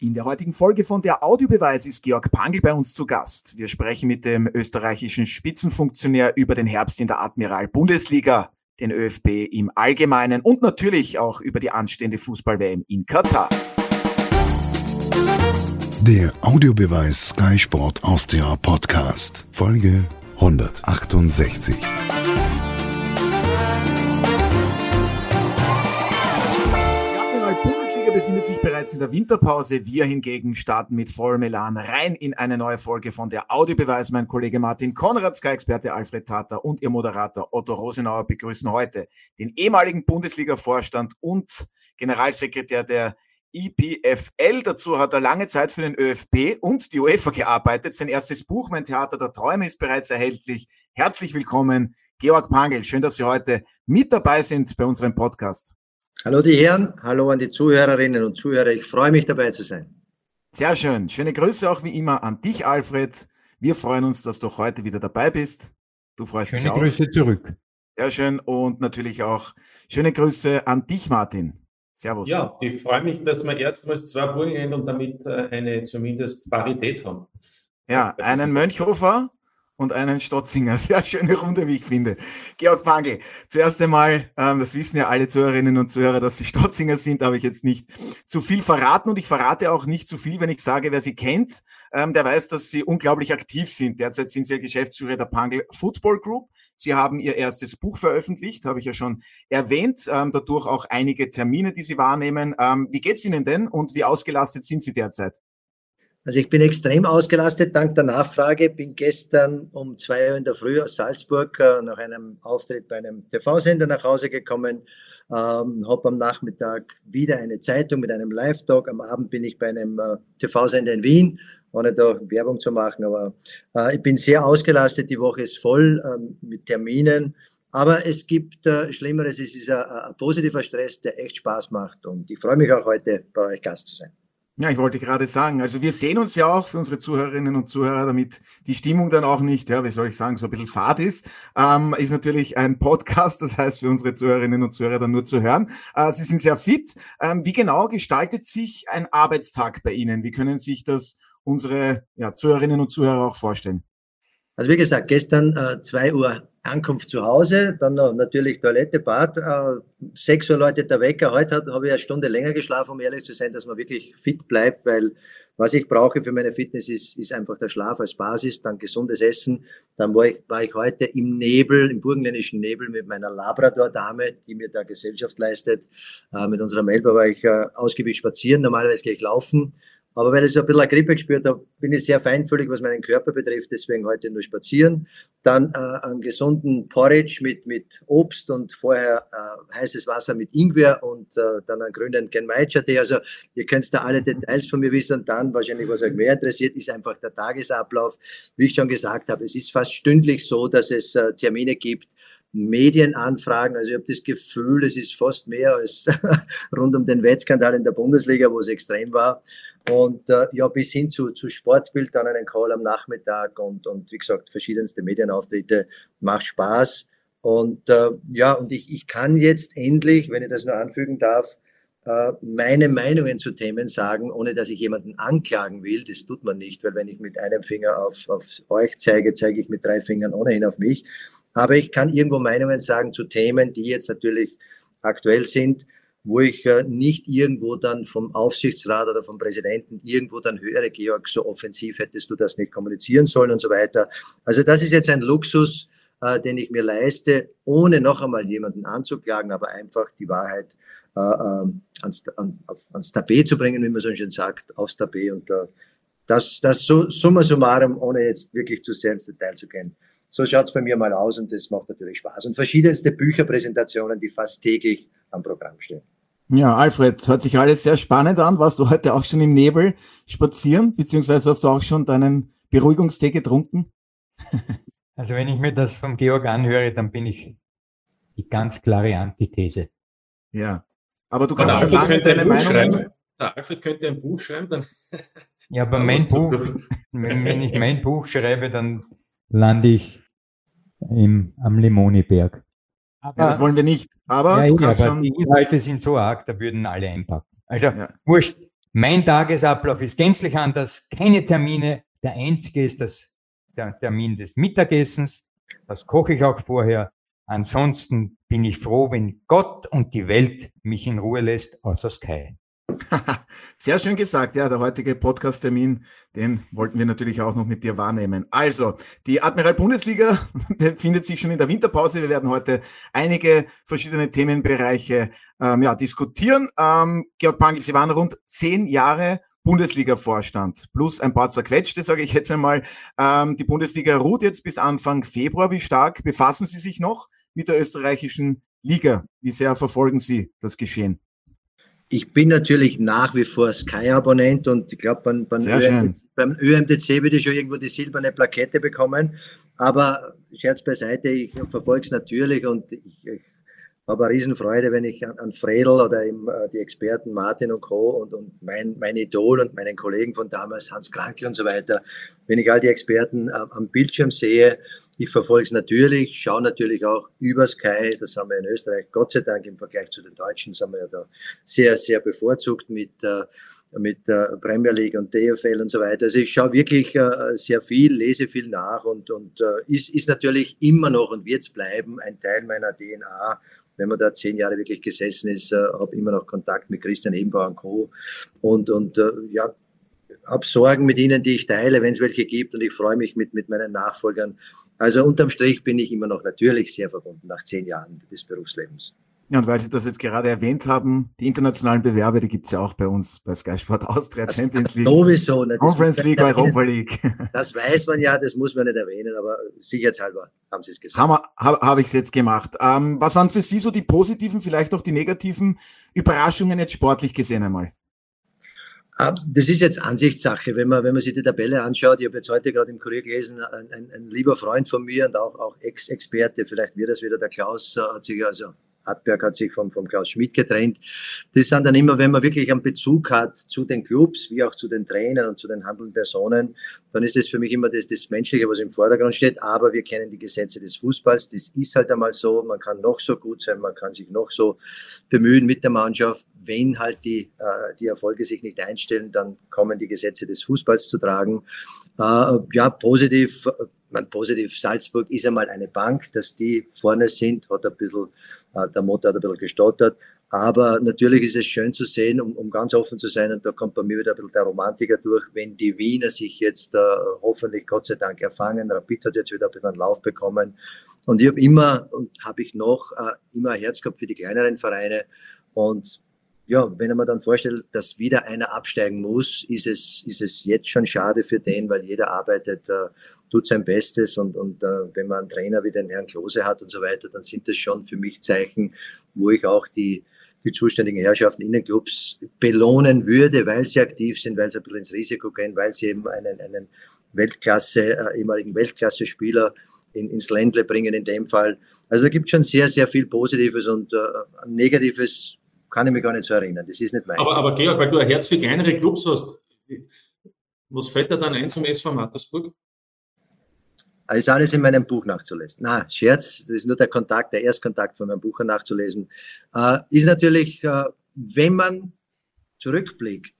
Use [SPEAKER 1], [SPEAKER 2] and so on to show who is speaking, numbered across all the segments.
[SPEAKER 1] In der heutigen Folge von der Audiobeweis ist Georg Pangl bei uns zu Gast. Wir sprechen mit dem österreichischen Spitzenfunktionär über den Herbst in der Admiral-Bundesliga, den ÖFB im Allgemeinen und natürlich auch über die anstehende Fußball-WM in Katar.
[SPEAKER 2] Der Audiobeweis Sky Sport Austria Podcast, Folge 168.
[SPEAKER 1] befindet sich bereits in der Winterpause. Wir hingegen starten mit vollem Elan rein in eine neue Folge von der Audiobeweis. Mein Kollege Martin Konrad, Sky-Experte Alfred Tater und ihr Moderator Otto Rosenauer begrüßen heute den ehemaligen Bundesliga-Vorstand und Generalsekretär der IPFL. Dazu hat er lange Zeit für den ÖFB und die UEFA gearbeitet. Sein erstes Buch, Mein Theater der Träume, ist bereits erhältlich. Herzlich willkommen, Georg Pangel. Schön, dass Sie heute mit dabei sind bei unserem Podcast.
[SPEAKER 3] Hallo die Herren, hallo an die Zuhörerinnen und Zuhörer. Ich freue mich dabei zu sein.
[SPEAKER 1] Sehr schön. Schöne Grüße auch wie immer an dich, Alfred. Wir freuen uns, dass du heute wieder dabei bist. Du freust
[SPEAKER 4] schöne
[SPEAKER 1] dich auch.
[SPEAKER 4] Schöne Grüße zurück.
[SPEAKER 1] Sehr schön und natürlich auch schöne Grüße an dich, Martin. Servus.
[SPEAKER 5] Ja, ich freue mich, dass wir erstmals zwei Burgenländer und damit äh, eine zumindest Parität haben.
[SPEAKER 1] Ja, einen Mönchhofer und einen Stotzinger. Sehr schöne Runde, wie ich finde. Georg Pangl, zuerst einmal, ähm, das wissen ja alle Zuhörerinnen und Zuhörer, dass Sie Stotzinger sind, habe ich jetzt nicht zu viel verraten und ich verrate auch nicht zu viel, wenn ich sage, wer Sie kennt, ähm, der weiß, dass Sie unglaublich aktiv sind. Derzeit sind Sie ja Geschäftsführer der Pangl Football Group. Sie haben Ihr erstes Buch veröffentlicht, habe ich ja schon erwähnt, ähm, dadurch auch einige Termine, die Sie wahrnehmen. Ähm, wie geht's Ihnen denn und wie ausgelastet sind Sie derzeit?
[SPEAKER 3] Also ich bin extrem ausgelastet dank der Nachfrage. Bin gestern um zwei Uhr in der Früh aus Salzburg äh, nach einem Auftritt bei einem TV-Sender nach Hause gekommen. Ähm, habe am Nachmittag wieder eine Zeitung mit einem Live-Talk. Am Abend bin ich bei einem äh, TV-Sender in Wien, ohne da Werbung zu machen. Aber äh, ich bin sehr ausgelastet. Die Woche ist voll ähm, mit Terminen. Aber es gibt äh, Schlimmeres. Es ist ein, ein positiver Stress, der echt Spaß macht. Und ich freue mich auch heute bei euch Gast zu sein.
[SPEAKER 1] Ja, ich wollte gerade sagen, also wir sehen uns ja auch für unsere Zuhörerinnen und Zuhörer, damit die Stimmung dann auch nicht, ja, wie soll ich sagen, so ein bisschen fad ist, ähm, ist natürlich ein Podcast, das heißt für unsere Zuhörerinnen und Zuhörer dann nur zu hören. Äh, Sie sind sehr fit. Ähm, wie genau gestaltet sich ein Arbeitstag bei Ihnen? Wie können sich das unsere ja, Zuhörerinnen und Zuhörer auch vorstellen?
[SPEAKER 3] Also wie gesagt, gestern äh, 2 Uhr Ankunft zu Hause, dann noch natürlich Toilette, Bad, äh, 6 Uhr läutet der Wecker. Heute habe ich eine Stunde länger geschlafen, um ehrlich zu sein, dass man wirklich fit bleibt, weil was ich brauche für meine Fitness ist, ist einfach der Schlaf als Basis, dann gesundes Essen. Dann war ich, war ich heute im Nebel, im burgenländischen Nebel mit meiner Labrador-Dame, die mir da Gesellschaft leistet. Äh, mit unserer Melba war ich äh, ausgiebig spazieren, normalerweise gehe ich laufen. Aber weil ich so ein bisschen eine Grippe gespürt habe, bin ich sehr feinfühlig, was meinen Körper betrifft. Deswegen heute nur spazieren. Dann äh, einen gesunden Porridge mit, mit Obst und vorher äh, heißes Wasser mit Ingwer und äh, dann einen grünen Genmaicha-Tee. Also ihr könnt da alle Details von mir wissen. Und dann wahrscheinlich, was euch mehr interessiert, ist einfach der Tagesablauf. Wie ich schon gesagt habe, es ist fast stündlich so, dass es äh, Termine gibt, Medienanfragen. Also ich habe das Gefühl, es ist fast mehr als rund um den Wettskandal in der Bundesliga, wo es extrem war. Und äh, ja, bis hin zu, zu Sportbild, dann einen Call am Nachmittag und, und wie gesagt, verschiedenste Medienauftritte. Macht Spaß. Und äh, ja, und ich, ich kann jetzt endlich, wenn ich das nur anfügen darf, äh, meine Meinungen zu Themen sagen, ohne dass ich jemanden anklagen will. Das tut man nicht, weil wenn ich mit einem Finger auf, auf euch zeige, zeige ich mit drei Fingern ohnehin auf mich. Aber ich kann irgendwo Meinungen sagen zu Themen, die jetzt natürlich aktuell sind wo ich äh, nicht irgendwo dann vom Aufsichtsrat oder vom Präsidenten irgendwo dann höre, Georg, so offensiv hättest du das nicht kommunizieren sollen und so weiter. Also das ist jetzt ein Luxus, äh, den ich mir leiste, ohne noch einmal jemanden anzuklagen, aber einfach die Wahrheit äh, ähm, ans, an, ans Tapet zu bringen, wie man so schön sagt, aufs Tapet. Und äh, das, das so, summa summarum, ohne jetzt wirklich zu sehr ins Detail zu gehen. So schaut's bei mir mal aus und das macht natürlich Spaß. Und verschiedenste Bücherpräsentationen, die fast täglich am Programm stehen.
[SPEAKER 1] Ja, Alfred, hört sich alles sehr spannend an. Warst du heute auch schon im Nebel spazieren, beziehungsweise hast du auch schon deinen Beruhigungstee getrunken?
[SPEAKER 4] also wenn ich mir das vom Georg anhöre, dann bin ich die ganz klare Antithese.
[SPEAKER 1] Ja, aber du kannst schon
[SPEAKER 5] lange deine Meinung schreiben. Der Alfred könnte ein Buch schreiben, dann.
[SPEAKER 4] Ja, aber mein Buch, wenn, wenn ich mein Buch schreibe, dann lande ich im, am Lemoniberg.
[SPEAKER 1] Aber, ja, das wollen wir nicht. Aber,
[SPEAKER 4] ja, ja, aber die Inhalte sind so arg, da würden alle einpacken. Also wurscht. Mein Tagesablauf ist gänzlich anders, keine Termine. Der einzige ist das, der Termin des Mittagessens. Das koche ich auch vorher. Ansonsten bin ich froh, wenn Gott und die Welt mich in Ruhe lässt, außer Sky.
[SPEAKER 1] Sehr schön gesagt. Ja, der heutige Podcast-Termin, den wollten wir natürlich auch noch mit dir wahrnehmen. Also, die Admiral Bundesliga befindet sich schon in der Winterpause. Wir werden heute einige verschiedene Themenbereiche ähm, ja, diskutieren. Ähm, Georg Pangl, Sie waren rund zehn Jahre Bundesliga-Vorstand plus ein paar zerquetschte, sage ich jetzt einmal. Ähm, die Bundesliga ruht jetzt bis Anfang Februar. Wie stark befassen Sie sich noch mit der österreichischen Liga? Wie sehr verfolgen Sie das Geschehen?
[SPEAKER 3] Ich bin natürlich nach wie vor Sky-Abonnent und ich glaube, beim, beim, beim ÖMDC würde ich schon irgendwo die silberne Plakette bekommen. Aber Scherz beiseite, ich verfolge es natürlich und ich, ich habe eine Riesenfreude, wenn ich an, an Fredel oder eben, äh, die Experten Martin und Co. und, und mein, mein Idol und meinen Kollegen von damals, Hans Krankel und so weiter, wenn ich all die Experten äh, am Bildschirm sehe, ich verfolge es natürlich, schaue natürlich auch über Sky, das haben wir in Österreich, Gott sei Dank im Vergleich zu den Deutschen, sind wir ja da sehr, sehr bevorzugt mit, äh, mit der Premier League und DFL und so weiter. Also ich schaue wirklich äh, sehr viel, lese viel nach und, und äh, ist, ist natürlich immer noch und wird es bleiben ein Teil meiner DNA, wenn man da zehn Jahre wirklich gesessen ist, äh, habe immer noch Kontakt mit Christian Ebenbauer und Co. Und, und äh, ja, habe Sorgen mit ihnen, die ich teile, wenn es welche gibt. Und ich freue mich mit, mit meinen Nachfolgern also unterm Strich bin ich immer noch natürlich sehr verbunden nach zehn Jahren des Berufslebens.
[SPEAKER 1] Ja, und weil Sie das jetzt gerade erwähnt haben, die internationalen Bewerbe, die gibt's ja auch bei uns bei Sky Sport Austria,
[SPEAKER 3] das
[SPEAKER 1] Champions League,
[SPEAKER 3] sowieso,
[SPEAKER 1] ne? Conference League, Europa League.
[SPEAKER 3] Das weiß man ja, das muss man nicht erwähnen, aber sicherheitshalber haben Sie es gesagt.
[SPEAKER 1] Habe hab, hab ich es jetzt gemacht. Ähm, was waren für Sie so die positiven, vielleicht auch die negativen Überraschungen jetzt sportlich gesehen einmal?
[SPEAKER 3] Ah, das ist jetzt Ansichtssache, wenn man, wenn man sich die Tabelle anschaut. Ich habe jetzt heute gerade im Kurier gelesen, ein, ein, ein lieber Freund von mir und auch, auch Ex-Experte, vielleicht wird das wieder der Klaus, äh, hat sich also Hartberg hat sich vom, vom Klaus Schmidt getrennt. Das sind dann immer, wenn man wirklich einen Bezug hat zu den Clubs, wie auch zu den Trainern und zu den handelnden Personen, dann ist das für mich immer das, das Menschliche, was im Vordergrund steht. Aber wir kennen die Gesetze des Fußballs. Das ist halt einmal so. Man kann noch so gut sein, man kann sich noch so bemühen mit der Mannschaft. Wenn halt die, äh, die Erfolge sich nicht einstellen, dann kommen die Gesetze des Fußballs zu tragen. Äh, ja, positiv, man positiv Salzburg ist einmal eine Bank, dass die vorne sind, hat ein bisschen äh, der Motor hat ein bisschen gestottert. Aber natürlich ist es schön zu sehen, um, um ganz offen zu sein, und da kommt bei mir wieder ein bisschen der Romantiker durch, wenn die Wiener sich jetzt äh, hoffentlich Gott sei Dank erfangen. Rapid hat jetzt wieder ein bisschen einen Lauf bekommen. Und ich habe immer und habe ich noch äh, immer ein Herz gehabt für die kleineren Vereine. Und ja, wenn man dann vorstellt, dass wieder einer absteigen muss, ist es, ist es jetzt schon schade für den, weil jeder arbeitet, äh, tut sein Bestes und, und äh, wenn man einen Trainer wie den Herrn Klose hat und so weiter, dann sind das schon für mich Zeichen, wo ich auch die, die zuständigen Herrschaften in den Clubs belohnen würde, weil sie aktiv sind, weil sie ein bisschen ins Risiko gehen, weil sie eben einen, einen Weltklasse, äh, ehemaligen Weltklasse-Spieler in, ins Ländle bringen in dem Fall. Also da gibt es schon sehr, sehr viel Positives und äh, Negatives kann ich mich gar nicht so erinnern. Das ist nicht meins.
[SPEAKER 5] Aber, aber Georg, weil du ein Herz für kleinere Clubs hast, was fällt da dann ein zum SV Mattersburg?
[SPEAKER 3] Das ist alles in meinem Buch nachzulesen. Na, Scherz, das ist nur der Kontakt, der Erstkontakt von meinem Buch nachzulesen. Äh, ist natürlich, äh, wenn man zurückblickt,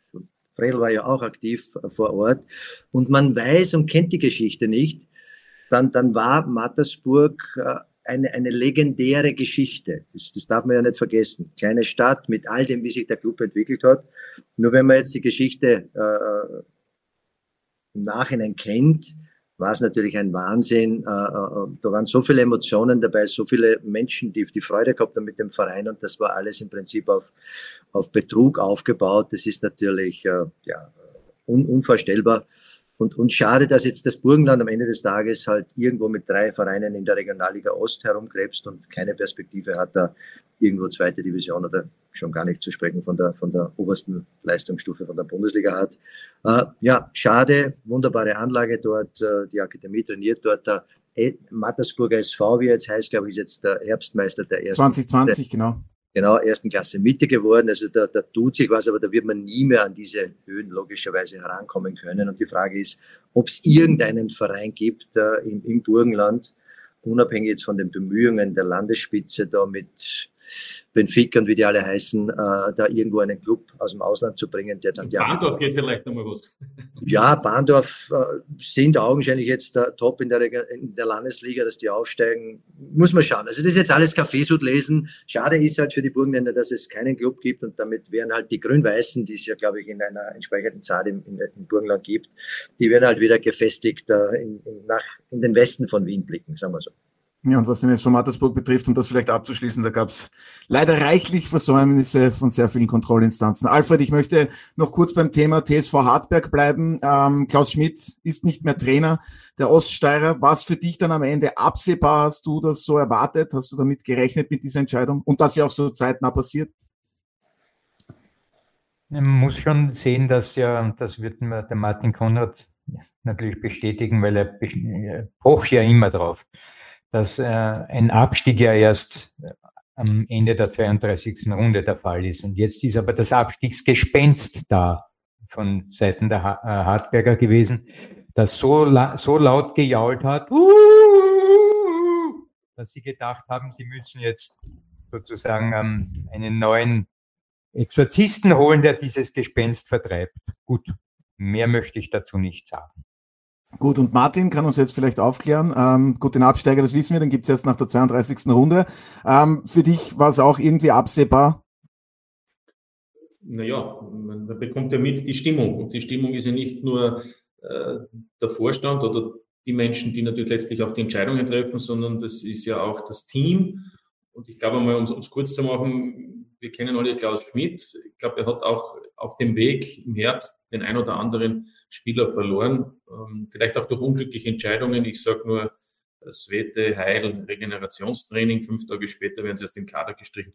[SPEAKER 3] Fredel war ja auch aktiv äh, vor Ort, und man weiß und kennt die Geschichte nicht, dann, dann war Mattersburg äh, eine, eine legendäre Geschichte. Das, das darf man ja nicht vergessen. Kleine Stadt mit all dem, wie sich der Club entwickelt hat. Nur wenn man jetzt die Geschichte äh, im Nachhinein kennt, war es natürlich ein Wahnsinn. Äh, äh, da waren so viele Emotionen dabei, so viele Menschen, die die Freude gehabt haben mit dem Verein und das war alles im Prinzip auf, auf Betrug aufgebaut. Das ist natürlich äh, ja, un, unvorstellbar. Und, und schade, dass jetzt das Burgenland am Ende des Tages halt irgendwo mit drei Vereinen in der Regionalliga Ost herumkrebst und keine Perspektive hat, da irgendwo zweite Division oder schon gar nicht zu sprechen von der, von der obersten Leistungsstufe von der Bundesliga hat. Äh, ja, schade, wunderbare Anlage dort, äh, die Akademie trainiert dort. Der Mattersburger SV, wie er jetzt heißt, glaube ich, ist jetzt der Herbstmeister der ersten.
[SPEAKER 1] 2020, genau
[SPEAKER 3] genau ersten Klasse Mitte geworden. Also da, da tut sich was, aber da wird man nie mehr an diese Höhen logischerweise herankommen können. Und die Frage ist, ob es irgendeinen Verein gibt äh, im, im Burgenland, unabhängig jetzt von den Bemühungen der Landesspitze da mit Benfica und wie die alle heißen, äh, da irgendwo einen Club aus dem Ausland zu bringen, der dann
[SPEAKER 5] ja. Bahndorf geht vielleicht nochmal was.
[SPEAKER 3] Ja, Bahndorf äh, sind augenscheinlich jetzt der Top in der, in der Landesliga, dass die aufsteigen. Muss man schauen. Also das ist jetzt alles Kaffeesud lesen. Schade ist halt für die Burgenländer, dass es keinen Club gibt und damit wären halt die Grün-Weißen, die es ja, glaube ich, in einer entsprechenden Zahl im, in, im Burgenland gibt, die werden halt wieder gefestigt äh, in, in, nach, in den Westen von Wien blicken, sagen wir so.
[SPEAKER 1] Ja, und was den SV Mattersburg betrifft, um das vielleicht abzuschließen, da gab es leider reichlich Versäumnisse von sehr vielen Kontrollinstanzen. Alfred, ich möchte noch kurz beim Thema TSV Hartberg bleiben. Ähm, Klaus Schmidt ist nicht mehr Trainer der Oststeirer. Was für dich dann am Ende absehbar? Hast du das so erwartet? Hast du damit gerechnet mit dieser Entscheidung? Und dass sie auch so zeitnah passiert?
[SPEAKER 4] Man muss schon sehen, dass ja, das wird der Martin Konrad natürlich bestätigen, weil er pocht ja immer drauf dass äh, ein Abstieg ja erst äh, am Ende der 32. Runde der Fall ist. Und jetzt ist aber das Abstiegsgespenst da von Seiten der ha äh, Hartberger gewesen, das so, la so laut gejault hat, dass sie gedacht haben, sie müssen jetzt sozusagen ähm, einen neuen Exorzisten holen, der dieses Gespenst vertreibt. Gut, mehr möchte ich dazu nicht sagen.
[SPEAKER 1] Gut, und Martin kann uns jetzt vielleicht aufklären. Ähm, gut, den Absteiger, das wissen wir, den gibt's jetzt nach der 32. Runde. Ähm, für dich war es auch irgendwie absehbar?
[SPEAKER 5] Naja, man, man bekommt ja mit die Stimmung. Und die Stimmung ist ja nicht nur äh, der Vorstand oder die Menschen, die natürlich letztlich auch die Entscheidungen treffen, sondern das ist ja auch das Team. Und ich glaube mal, um es kurz zu machen, wir kennen alle Klaus Schmidt. Ich glaube, er hat auch auf dem Weg im Herbst den ein oder anderen Spieler verloren. Ähm, vielleicht auch durch unglückliche Entscheidungen. Ich sage nur Svete, Heil, Regenerationstraining. Fünf Tage später werden sie aus dem Kader gestrichen.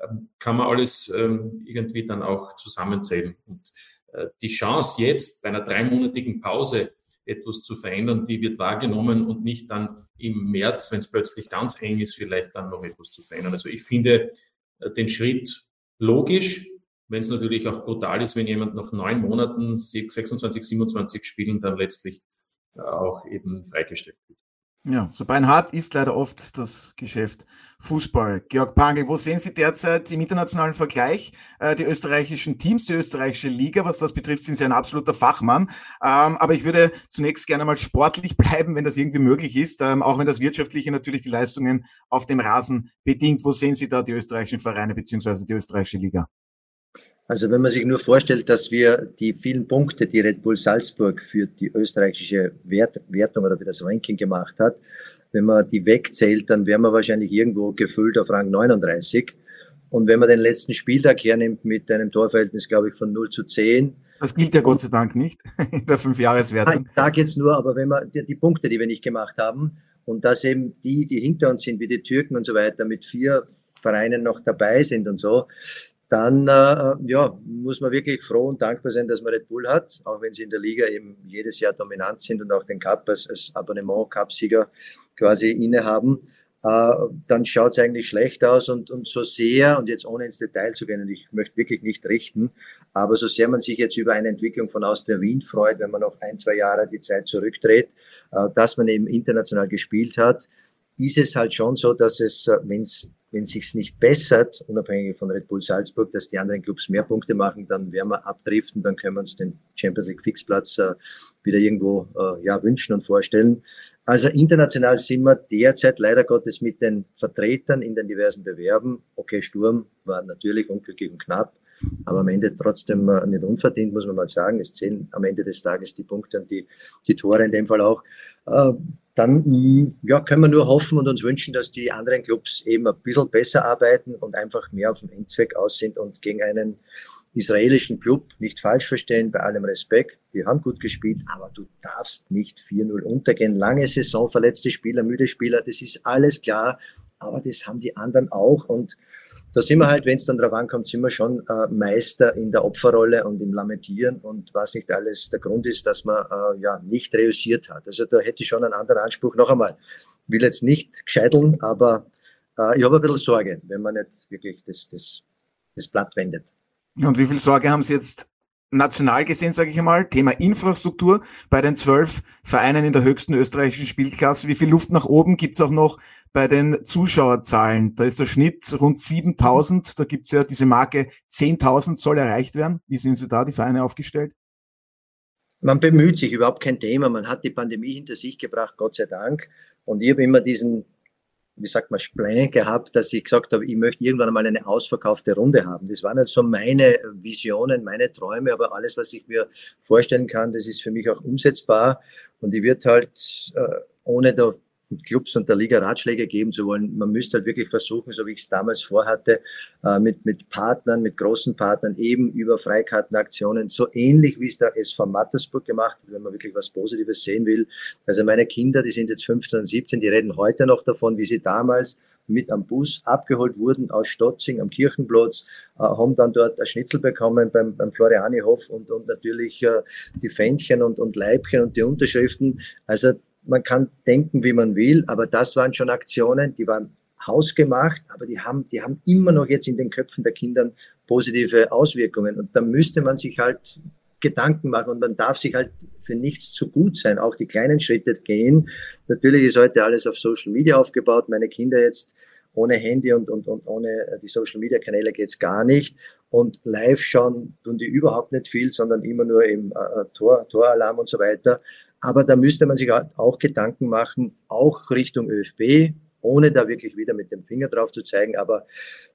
[SPEAKER 5] Ähm, kann man alles ähm, irgendwie dann auch zusammenzählen. Und äh, die Chance jetzt bei einer dreimonatigen Pause etwas zu verändern, die wird wahrgenommen und nicht dann im März, wenn es plötzlich ganz eng ist, vielleicht dann noch etwas zu verändern. Also ich finde den Schritt logisch, wenn es natürlich auch brutal ist, wenn jemand nach neun Monaten 26, 27 Spielen dann letztlich äh, auch eben freigestellt wird.
[SPEAKER 1] Ja, so beinhart ist leider oft das Geschäft Fußball. Georg Pangel, wo sehen Sie derzeit im internationalen Vergleich äh, die österreichischen Teams, die österreichische Liga? Was das betrifft, sind Sie ein absoluter Fachmann. Ähm, aber ich würde zunächst gerne mal sportlich bleiben, wenn das irgendwie möglich ist, ähm, auch wenn das Wirtschaftliche natürlich die Leistungen auf dem Rasen bedingt. Wo sehen Sie da die österreichischen Vereine beziehungsweise die österreichische Liga?
[SPEAKER 3] Also wenn man sich nur vorstellt, dass wir die vielen Punkte, die Red Bull Salzburg für die österreichische Wert, Wertung oder für das Ranking gemacht hat, wenn man die wegzählt, dann wären wir wahrscheinlich irgendwo gefüllt auf Rang 39. Und wenn man den letzten Spieltag hernimmt mit einem Torverhältnis, glaube ich, von 0 zu 10.
[SPEAKER 1] Das gilt ja Gott sei Dank nicht in der Fünfjahreswertung.
[SPEAKER 3] Ich sage jetzt nur, aber wenn man die, die Punkte, die wir nicht gemacht haben, und dass eben die, die hinter uns sind, wie die Türken und so weiter, mit vier Vereinen noch dabei sind und so, dann äh, ja, muss man wirklich froh und dankbar sein, dass man Red Bull hat, auch wenn sie in der Liga eben jedes Jahr dominant sind und auch den Cup als, als Abonnement-Cup-Sieger quasi innehaben. Äh, dann schaut es eigentlich schlecht aus und, und so sehr, und jetzt ohne ins Detail zu gehen, und ich möchte wirklich nicht richten, aber so sehr man sich jetzt über eine Entwicklung von Austria Wien freut, wenn man noch ein, zwei Jahre die Zeit zurückdreht, äh, dass man eben international gespielt hat, ist es halt schon so, dass es, äh, wenn es wenn sich's nicht bessert, unabhängig von Red Bull Salzburg, dass die anderen Clubs mehr Punkte machen, dann werden wir abdriften, dann können wir uns den Champions League Fixplatz äh, wieder irgendwo äh, ja, wünschen und vorstellen. Also international sind wir derzeit leider Gottes mit den Vertretern in den diversen Bewerben. Okay, Sturm war natürlich unglücklich und knapp, aber am Ende trotzdem äh, nicht unverdient, muss man mal sagen. Es zählen am Ende des Tages die Punkte und die, die Tore in dem Fall auch. Äh, dann mm, ja, können wir nur hoffen und uns wünschen, dass die anderen Clubs eben ein bisschen besser arbeiten und einfach mehr auf den Endzweck aus sind und gegen einen israelischen Club nicht falsch verstehen, bei allem Respekt. Die haben gut gespielt, aber du darfst nicht 4-0 untergehen. Lange Saison, verletzte Spieler, müde Spieler, das ist alles klar, aber das haben die anderen auch und da sind wir halt, wenn es dann drauf ankommt, sind wir schon äh, Meister in der Opferrolle und im Lamentieren und was nicht alles der Grund ist, dass man äh, ja nicht reüssiert hat. Also da hätte ich schon einen anderen Anspruch. Noch einmal, will jetzt nicht gescheiteln, aber äh, ich habe ein bisschen Sorge, wenn man nicht wirklich das, das, das Blatt wendet.
[SPEAKER 1] Und wie viel Sorge haben Sie jetzt national gesehen, sage ich einmal, Thema Infrastruktur bei den zwölf Vereinen in der höchsten österreichischen Spielklasse. Wie viel Luft nach oben gibt's auch noch bei den Zuschauerzahlen? Da ist der Schnitt rund 7000. Da gibt's ja diese Marke 10.000 soll erreicht werden. Wie sind Sie da, die Vereine, aufgestellt?
[SPEAKER 3] Man bemüht sich, überhaupt kein Thema. Man hat die Pandemie hinter sich gebracht, Gott sei Dank. Und ich habe immer diesen wie sagt man, Splein gehabt, dass ich gesagt habe, ich möchte irgendwann einmal eine ausverkaufte Runde haben. Das waren halt so meine Visionen, meine Träume, aber alles, was ich mir vorstellen kann, das ist für mich auch umsetzbar. Und ich wird halt, äh, ohne da Clubs und der Liga Ratschläge geben zu wollen. Man müsste halt wirklich versuchen, so wie ich es damals vorhatte, äh, mit, mit Partnern, mit großen Partnern eben über Freikartenaktionen, so ähnlich wie es der SV Mattersburg gemacht hat, wenn man wirklich was Positives sehen will. Also meine Kinder, die sind jetzt 15 und 17, die reden heute noch davon, wie sie damals mit am Bus abgeholt wurden aus Stotzing am Kirchenplatz, äh, haben dann dort ein Schnitzel bekommen beim, beim Florianihof und, und natürlich äh, die Fähnchen und, und Leibchen und die Unterschriften. Also man kann denken, wie man will, aber das waren schon Aktionen, die waren hausgemacht, aber die haben, die haben immer noch jetzt in den Köpfen der Kinder positive Auswirkungen. Und da müsste man sich halt Gedanken machen und man darf sich halt für nichts zu gut sein, auch die kleinen Schritte gehen. Natürlich ist heute alles auf Social Media aufgebaut. Meine Kinder jetzt ohne Handy und, und, und ohne die Social Media Kanäle geht's gar nicht. Und live schauen tun die überhaupt nicht viel, sondern immer nur im äh, Tor, Toralarm und so weiter. Aber da müsste man sich auch Gedanken machen, auch Richtung ÖFB, ohne da wirklich wieder mit dem Finger drauf zu zeigen. Aber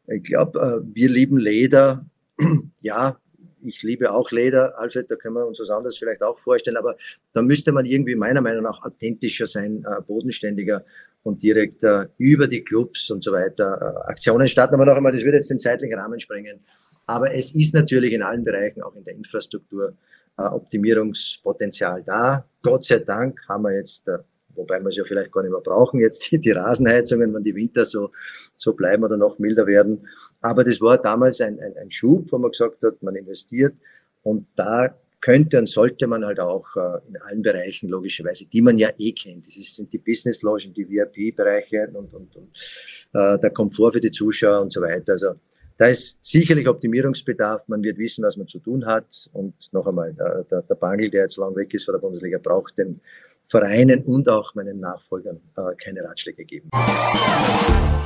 [SPEAKER 3] ich glaube, äh, wir lieben Leder. ja, ich liebe auch Leder, Alfred, da können wir uns was anderes vielleicht auch vorstellen, aber da müsste man irgendwie meiner Meinung nach authentischer sein, äh, bodenständiger und direkt äh, über die Clubs und so weiter Aktionen starten. Aber noch einmal, das wird jetzt den zeitlichen Rahmen sprengen. Aber es ist natürlich in allen Bereichen, auch in der Infrastruktur, äh, Optimierungspotenzial da. Gott sei Dank haben wir jetzt, äh, wobei wir es ja vielleicht gar nicht mehr brauchen, jetzt die, die Rasenheizungen, wenn die Winter so, so bleiben oder noch milder werden. Aber das war damals ein, ein, ein Schub, wo man gesagt hat, man investiert und da könnte und sollte man halt auch äh, in allen Bereichen logischerweise, die man ja eh kennt. Das sind die Business Logen, die VIP-Bereiche und, und, und äh, der Komfort für die Zuschauer und so weiter. Also da ist sicherlich Optimierungsbedarf. Man wird wissen, was man zu tun hat. Und noch einmal, der, der, der Bangel, der jetzt lang weg ist von der Bundesliga, braucht den Vereinen und auch meinen Nachfolgern äh, keine Ratschläge geben.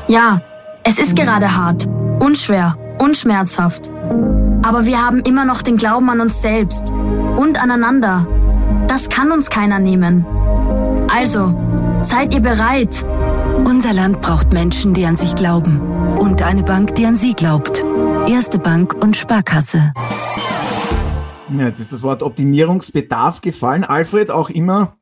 [SPEAKER 6] Ja, es ist gerade hart, unschwer, unschmerzhaft. Aber wir haben immer noch den Glauben an uns selbst und aneinander. Das kann uns keiner nehmen. Also, seid ihr bereit?
[SPEAKER 7] Unser Land braucht Menschen, die an sich glauben und eine Bank, die an Sie glaubt. Erste Bank und Sparkasse.
[SPEAKER 1] Ja, jetzt ist das Wort Optimierungsbedarf gefallen. Alfred, auch immer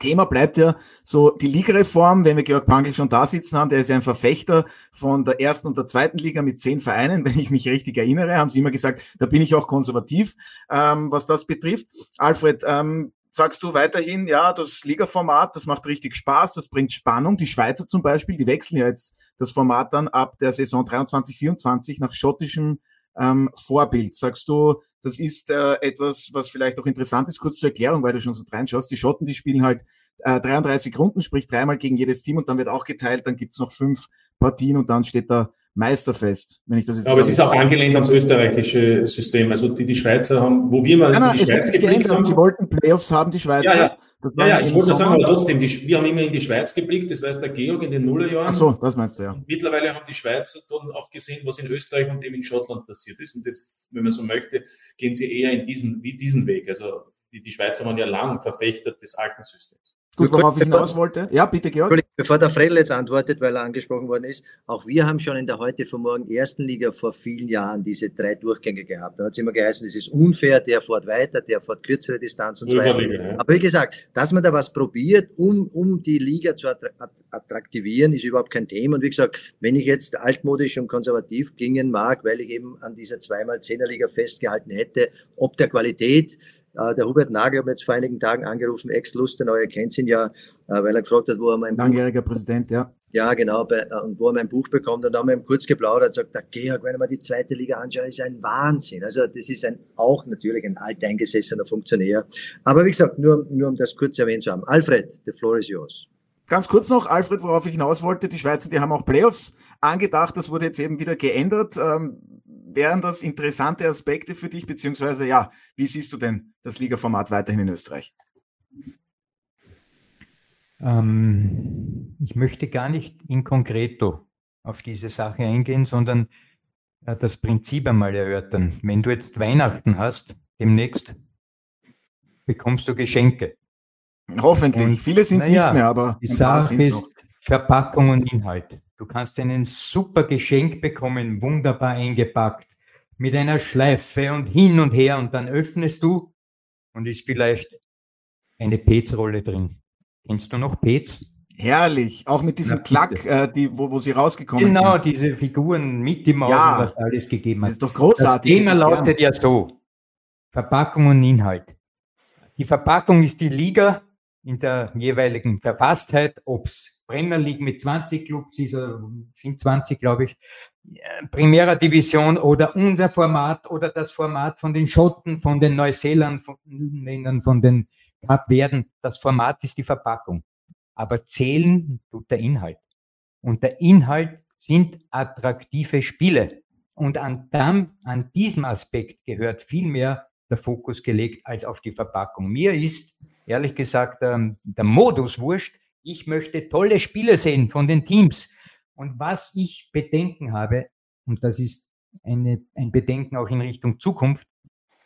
[SPEAKER 1] Thema bleibt ja so die Ligareform, wenn wir Georg Pangl schon da sitzen haben, der ist ja ein Verfechter von der ersten und der zweiten Liga mit zehn Vereinen, wenn ich mich richtig erinnere, haben sie immer gesagt, da bin ich auch konservativ, ähm, was das betrifft. Alfred, ähm, sagst du weiterhin, ja, das Liga-Format, das macht richtig Spaß, das bringt Spannung. Die Schweizer zum Beispiel, die wechseln ja jetzt das Format dann ab der Saison 23, 24 nach schottischem ähm, Vorbild. Sagst du, das ist äh, etwas, was vielleicht auch interessant ist, kurz zur Erklärung, weil du schon so reinschaust. Die Schotten, die spielen halt äh, 33 Runden, sprich dreimal gegen jedes Team und dann wird auch geteilt, dann gibt's noch fünf Partien und dann steht da meisterfest, wenn ich das jetzt
[SPEAKER 5] Aber es ist auch angelehnt ans österreichische System. Also die, die Schweizer haben, wo wir mal
[SPEAKER 1] nein, nein, die Schweiz geblickt haben. Sie wollten Playoffs haben, die Schweizer.
[SPEAKER 5] Ja, ja, ja, ja ich wollte sagen, aber trotzdem, die, wir haben immer in die Schweiz geblickt, das weiß der Georg in den Nullerjahren.
[SPEAKER 1] Ach so, das meinst du, ja.
[SPEAKER 5] Mittlerweile haben die Schweizer dann auch gesehen, was in Österreich und eben in Schottland passiert ist. Und jetzt, wenn man so möchte, gehen sie eher in diesen, wie diesen Weg. Also die, die Schweizer waren ja lang Verfechter des alten Systems.
[SPEAKER 1] Gut, worauf ich hinaus wollte. Ja, bitte, Georg.
[SPEAKER 3] Bevor der Fredel jetzt antwortet, weil er angesprochen worden ist, auch wir haben schon in der heute von morgen ersten Liga vor vielen Jahren diese drei Durchgänge gehabt. Da hat es immer geheißen, das ist unfair, der fährt weiter, der fährt kürzere Distanz und so weiter. Ja. Aber wie gesagt, dass man da was probiert, um, um die Liga zu attraktivieren, ist überhaupt kein Thema. Und wie gesagt, wenn ich jetzt altmodisch und konservativ klingen mag, weil ich eben an dieser zweimal Zehnerliga festgehalten hätte, ob der Qualität, äh, der Hubert Nagel hat mir jetzt vor einigen Tagen angerufen, Ex-Lustenau, ihr kennt ihn ja, äh, weil er gefragt hat, wo er mein
[SPEAKER 1] Langjähriger Buch, Präsident, ja.
[SPEAKER 3] Ja, genau, bei, äh, und wo er mein Buch bekommt. Und da haben wir ihm kurz geplaudert und sagt, der Georg, wenn ich mir die zweite Liga anschaue, ist ein Wahnsinn. Also das ist ein, auch natürlich ein alteingesessener Funktionär. Aber wie gesagt, nur, nur um das kurz erwähnt zu haben. Alfred, the floor is yours.
[SPEAKER 1] Ganz kurz noch, Alfred, worauf ich hinaus wollte, die Schweizer, die haben auch Playoffs angedacht, das wurde jetzt eben wieder geändert. Ähm, wären das interessante Aspekte für dich, beziehungsweise ja, wie siehst du denn das Ligaformat weiterhin in Österreich?
[SPEAKER 4] Ähm, ich möchte gar nicht in concreto auf diese Sache eingehen, sondern äh, das Prinzip einmal erörtern. Wenn du jetzt Weihnachten hast, demnächst bekommst du Geschenke.
[SPEAKER 1] Hoffentlich. Und, Viele sind es ja, nicht mehr, aber
[SPEAKER 4] die Sache ist. Verpackung und Inhalt. Du kannst einen super Geschenk bekommen, wunderbar eingepackt, mit einer Schleife und hin und her und dann öffnest du und ist vielleicht eine Pez-Rolle drin. Kennst du noch Pez?
[SPEAKER 1] Herrlich, auch mit diesem Na, Klack, äh, die, wo, wo sie rausgekommen
[SPEAKER 4] genau, sind. Genau, diese Figuren mit die Maus ja, und was alles gegeben hat.
[SPEAKER 1] Das ist doch großartig.
[SPEAKER 4] Das Thema lautet gern. ja so, Verpackung und Inhalt. Die Verpackung ist die Liga in der jeweiligen Verfasstheit, ob es Premier League mit 20 Clubs ist, sind 20, glaube ich, Primera Division oder unser Format oder das Format von den Schotten, von den Neuseeländern, von den Kapverden. Das Format ist die Verpackung. Aber zählen tut der Inhalt. Und der Inhalt sind attraktive Spiele. Und an, dem, an diesem Aspekt gehört viel mehr der Fokus gelegt als auf die Verpackung. Mir ist ehrlich gesagt ähm, der Modus wurscht. Ich möchte tolle Spiele sehen von den Teams. Und was ich Bedenken habe, und das ist eine, ein Bedenken auch in Richtung Zukunft,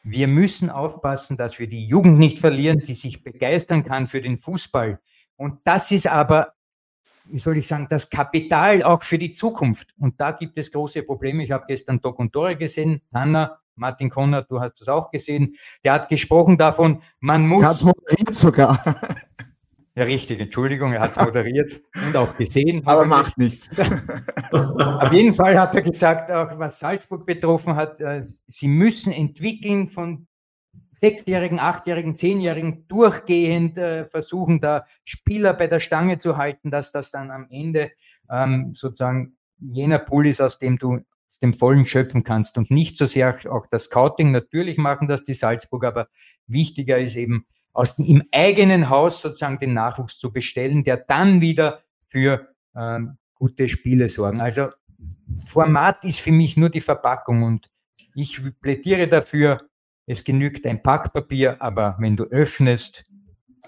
[SPEAKER 4] wir müssen aufpassen, dass wir die Jugend nicht verlieren, die sich begeistern kann für den Fußball. Und das ist aber, wie soll ich sagen, das Kapital auch für die Zukunft. Und da gibt es große Probleme. Ich habe gestern Doc und Tore gesehen. Tanner Martin Konrad, du hast das auch gesehen, der hat gesprochen davon, man muss. Es
[SPEAKER 1] moderiert sogar.
[SPEAKER 4] Ja, richtig, Entschuldigung, er hat es moderiert und auch gesehen.
[SPEAKER 1] Aber macht nichts.
[SPEAKER 4] Auf jeden Fall hat er gesagt, auch was Salzburg betroffen hat, äh, sie müssen entwickeln von Sechsjährigen, Achtjährigen, Zehnjährigen durchgehend äh, versuchen, da Spieler bei der Stange zu halten, dass das dann am Ende ähm, sozusagen jener Pool ist, aus dem du dem Vollen schöpfen kannst und nicht so sehr auch das Scouting. Natürlich machen das die Salzburg, aber wichtiger ist eben aus dem, im eigenen Haus sozusagen den Nachwuchs zu bestellen, der dann wieder für ähm, gute Spiele sorgen. Also Format ist für mich nur die Verpackung und ich plädiere dafür, es genügt ein Packpapier, aber wenn du öffnest,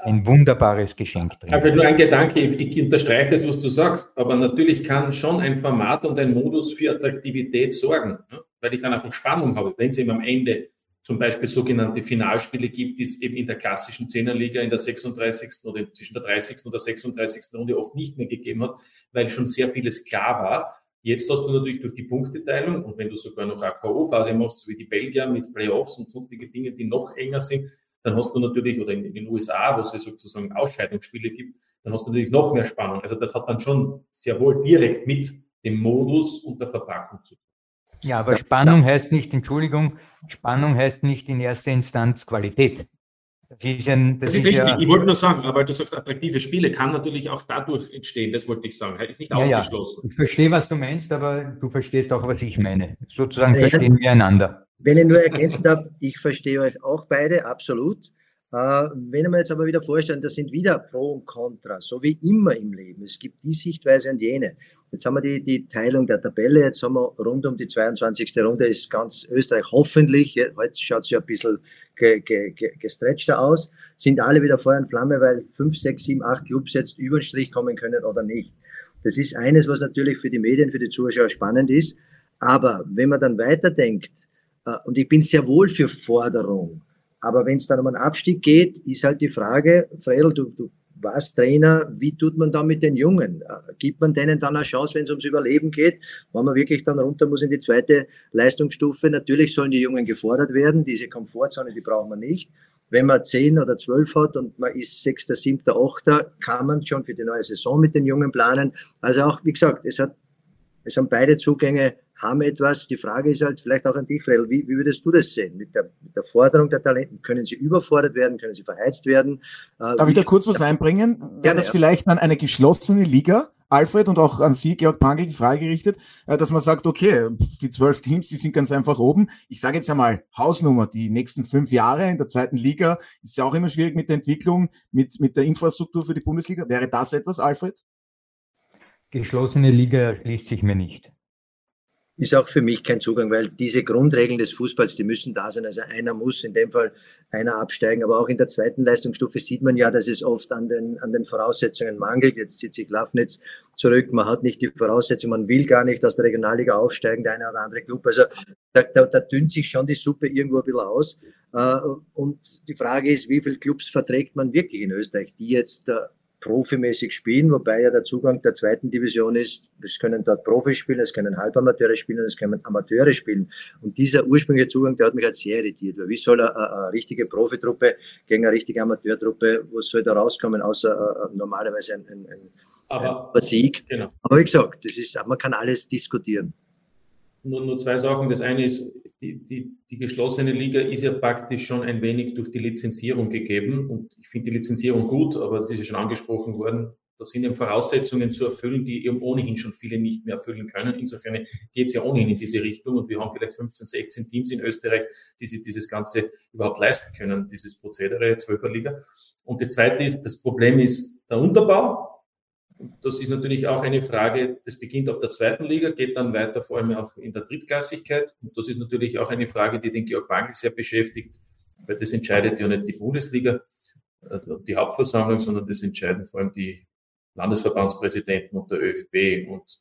[SPEAKER 4] ein wunderbares Geschenk
[SPEAKER 5] drin. Also nur ein Gedanke, ich unterstreiche das, was du sagst, aber natürlich kann schon ein Format und ein Modus für Attraktivität sorgen, ne? weil ich dann einfach Spannung habe. Wenn es eben am Ende zum Beispiel sogenannte Finalspiele gibt, die es eben in der klassischen Zehnerliga in der 36. oder zwischen der 30. und der 36. Runde oft nicht mehr gegeben hat, weil schon sehr vieles klar war. Jetzt hast du natürlich durch die Punkteteilung und wenn du sogar noch eine K.O.-Phase machst, so wie die Belgier mit Playoffs und sonstige Dinge, die noch enger sind, dann hast du natürlich, oder in, den USA, wo es sozusagen Ausscheidungsspiele gibt, dann hast du natürlich noch mehr Spannung. Also das hat dann schon sehr wohl direkt mit dem Modus und der Verpackung zu tun.
[SPEAKER 4] Ja, aber Spannung heißt nicht, Entschuldigung, Spannung heißt nicht in erster Instanz Qualität.
[SPEAKER 5] Das ist, ein, das, das ist, ist richtig. Ja, ich wollte nur sagen, aber du sagst, attraktive Spiele kann natürlich auch dadurch entstehen. Das wollte ich sagen. Ist nicht ja, ausgeschlossen.
[SPEAKER 4] Ja. Ich verstehe, was du meinst, aber du verstehst auch, was ich meine. Sozusagen verstehen wir einander.
[SPEAKER 3] Wenn ich nur ergänzen darf, ich verstehe euch auch beide, absolut. Äh, wenn wir jetzt aber wieder vorstellen, das sind wieder Pro und Contra, so wie immer im Leben. Es gibt die Sichtweise und jene. Jetzt haben wir die, die Teilung der Tabelle, jetzt haben wir rund um die 22. Runde, ist ganz Österreich hoffentlich, heute schaut es ja ein bisschen ge, ge, ge, gestretchter aus, sind alle wieder Feuer und Flamme, weil fünf, sechs, sieben, acht Clubs jetzt über den Strich kommen können oder nicht. Das ist eines, was natürlich für die Medien, für die Zuschauer spannend ist. Aber wenn man dann weiterdenkt, äh, und ich bin sehr wohl für Forderung. Aber wenn es dann um einen Abstieg geht, ist halt die Frage, Fredel, du, du warst Trainer, wie tut man da mit den Jungen? Äh, gibt man denen dann eine Chance, wenn es ums Überleben geht? Wenn man wirklich dann runter muss in die zweite Leistungsstufe, natürlich sollen die Jungen gefordert werden. Diese Komfortzone, die brauchen wir nicht. Wenn man zehn oder zwölf hat und man ist sechster, siebter, achter, kann man schon für die neue Saison mit den Jungen planen. Also auch, wie gesagt, es hat, es haben beide Zugänge haben etwas. Die Frage ist halt vielleicht auch an dich, Fredel, wie, wie würdest du das sehen? Mit der, mit der Forderung der Talenten, können sie überfordert werden, können sie verheizt werden?
[SPEAKER 1] Äh, Darf ich da kurz was einbringen? Wäre das ja. vielleicht dann eine geschlossene Liga? Alfred und auch an Sie, Georg Pangel, die Frage gerichtet, äh, dass man sagt, okay, die zwölf Teams, die sind ganz einfach oben. Ich sage jetzt einmal Hausnummer, die nächsten fünf Jahre in der zweiten Liga ist ja auch immer schwierig mit der Entwicklung, mit, mit der Infrastruktur für die Bundesliga. Wäre das etwas, Alfred?
[SPEAKER 4] Geschlossene Liga schließt sich mir nicht.
[SPEAKER 3] Ist auch für mich kein Zugang, weil diese Grundregeln des Fußballs, die müssen da sein. Also einer muss in dem Fall einer absteigen. Aber auch in der zweiten Leistungsstufe sieht man ja, dass es oft an den, an den Voraussetzungen mangelt. Jetzt zieht sich Lafnitz zurück. Man hat nicht die Voraussetzungen. Man will gar nicht aus der Regionalliga aufsteigen, der eine oder andere Club. Also da, da, da dünnt sich schon die Suppe irgendwo ein bisschen aus. Äh, und die Frage ist, wie viele Clubs verträgt man wirklich in Österreich, die jetzt äh, profimäßig spielen, wobei ja der Zugang der zweiten Division ist, es können dort Profis spielen, es können Halbamateure spielen, es können Amateure spielen. Und dieser ursprüngliche Zugang, der hat mich halt sehr irritiert, weil wie soll eine, eine richtige Profitruppe gegen eine richtige Amateurtruppe, was soll da rauskommen, außer uh, normalerweise ein, ein, ein,
[SPEAKER 5] aber,
[SPEAKER 3] ein Sieg.
[SPEAKER 5] Genau.
[SPEAKER 3] Aber wie gesagt, das ist, man kann alles diskutieren.
[SPEAKER 5] Nur, nur zwei Sachen. Das eine ist, die, die, die geschlossene Liga ist ja praktisch schon ein wenig durch die Lizenzierung gegeben. Und ich finde die Lizenzierung gut, aber es ist ja schon angesprochen worden, da sind eben Voraussetzungen zu erfüllen, die eben ohnehin schon viele nicht mehr erfüllen können. Insofern geht es ja ohnehin in diese Richtung und wir haben vielleicht 15, 16 Teams in Österreich, die sich dieses Ganze überhaupt leisten können, dieses Prozedere, Zwölferliga. Und das Zweite ist, das Problem ist der Unterbau. Und das ist natürlich auch eine Frage, das beginnt ab der zweiten Liga, geht dann weiter vor allem auch in der Drittklassigkeit. Und das ist natürlich auch eine Frage, die den Georg Bangl sehr beschäftigt, weil das entscheidet ja nicht die Bundesliga, äh, die Hauptversammlung, sondern das entscheiden vor allem die Landesverbandspräsidenten und der ÖFB. Und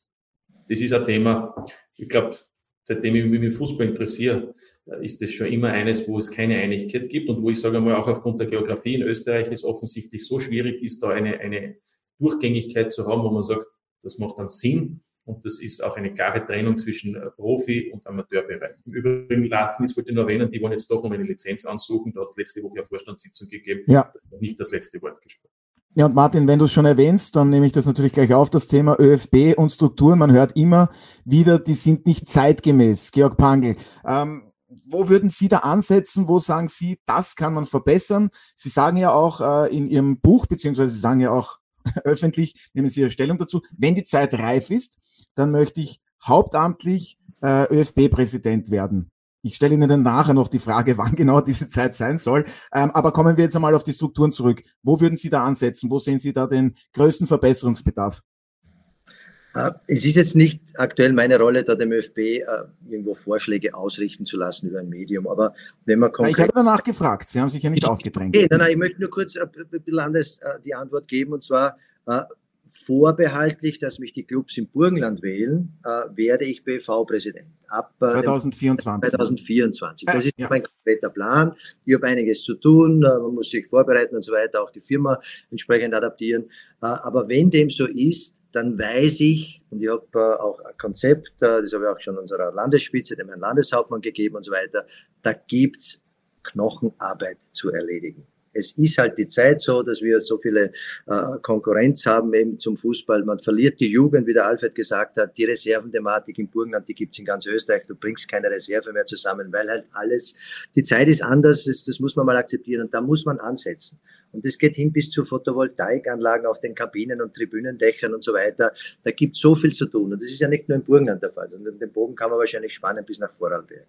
[SPEAKER 5] das ist ein Thema, ich glaube, seitdem ich mich mit Fußball interessiere, ist das schon immer eines, wo es keine Einigkeit gibt und wo ich sage mal auch aufgrund der Geografie in Österreich es offensichtlich so schwierig ist, da eine, eine Durchgängigkeit zu haben, wo man sagt, das macht dann Sinn. Und das ist auch eine klare Trennung zwischen äh, Profi- und Amateurbereich. Im Übrigen, jetzt wollte ich nur erwähnen, die wollen jetzt doch um eine Lizenz ansuchen. Da hat es letzte Woche eine Vorstandssitzung gegeben.
[SPEAKER 1] Ja.
[SPEAKER 5] Nicht das letzte Wort gesprochen.
[SPEAKER 1] Ja, und Martin, wenn du es schon erwähnst, dann nehme ich das natürlich gleich auf, das Thema ÖFB und Strukturen. Man hört immer wieder, die sind nicht zeitgemäß. Georg Pangl, ähm, wo würden Sie da ansetzen? Wo sagen Sie, das kann man verbessern? Sie sagen ja auch äh, in Ihrem Buch, beziehungsweise Sie sagen ja auch öffentlich, nehmen Sie Ihre Stellung dazu. Wenn die Zeit reif ist, dann möchte ich hauptamtlich äh, ÖFB-Präsident werden. Ich stelle Ihnen dann nachher noch die Frage, wann genau diese Zeit sein soll. Ähm, aber kommen wir jetzt einmal auf die Strukturen zurück. Wo würden Sie da ansetzen? Wo sehen Sie da den größten Verbesserungsbedarf?
[SPEAKER 3] Äh, es ist jetzt nicht aktuell meine Rolle, da dem ÖFB äh, irgendwo Vorschläge ausrichten zu lassen über ein Medium. Aber wenn man
[SPEAKER 1] konkret. Ich habe danach gefragt. Sie haben sich ja nicht aufgedrängt.
[SPEAKER 3] Okay, nein, nein, ich möchte nur kurz ein bisschen anders äh, die Antwort geben. Und zwar, vorbehaltlich, dass mich die Clubs im Burgenland wählen, werde ich BV-Präsident.
[SPEAKER 1] Ab 2024.
[SPEAKER 3] 2024. Das ist ja. mein kompletter Plan. Ich habe einiges zu tun. Man muss sich vorbereiten und so weiter, auch die Firma entsprechend adaptieren. Aber wenn dem so ist, dann weiß ich, und ich habe äh, auch ein Konzept, äh, das habe ich auch schon unserer Landesspitze, dem Herrn Landeshauptmann gegeben und so weiter, da gibt's Knochenarbeit zu erledigen. Es ist halt die Zeit so, dass wir so viele äh, Konkurrenz haben eben zum Fußball. Man verliert die Jugend, wie der Alfred gesagt hat. Die Reserventhematik im Burgenland, die gibt's in ganz Österreich. Du bringst keine Reserve mehr zusammen, weil halt alles, die Zeit ist anders, das, das muss man mal akzeptieren und da muss man ansetzen. Und das geht hin bis zu Photovoltaikanlagen auf den Kabinen und Tribünendächern und so weiter. Da gibt es so viel zu tun. Und das ist ja nicht nur im Burgenland der Fall, sondern den Bogen kann man wahrscheinlich spannen bis nach Vorarlberg.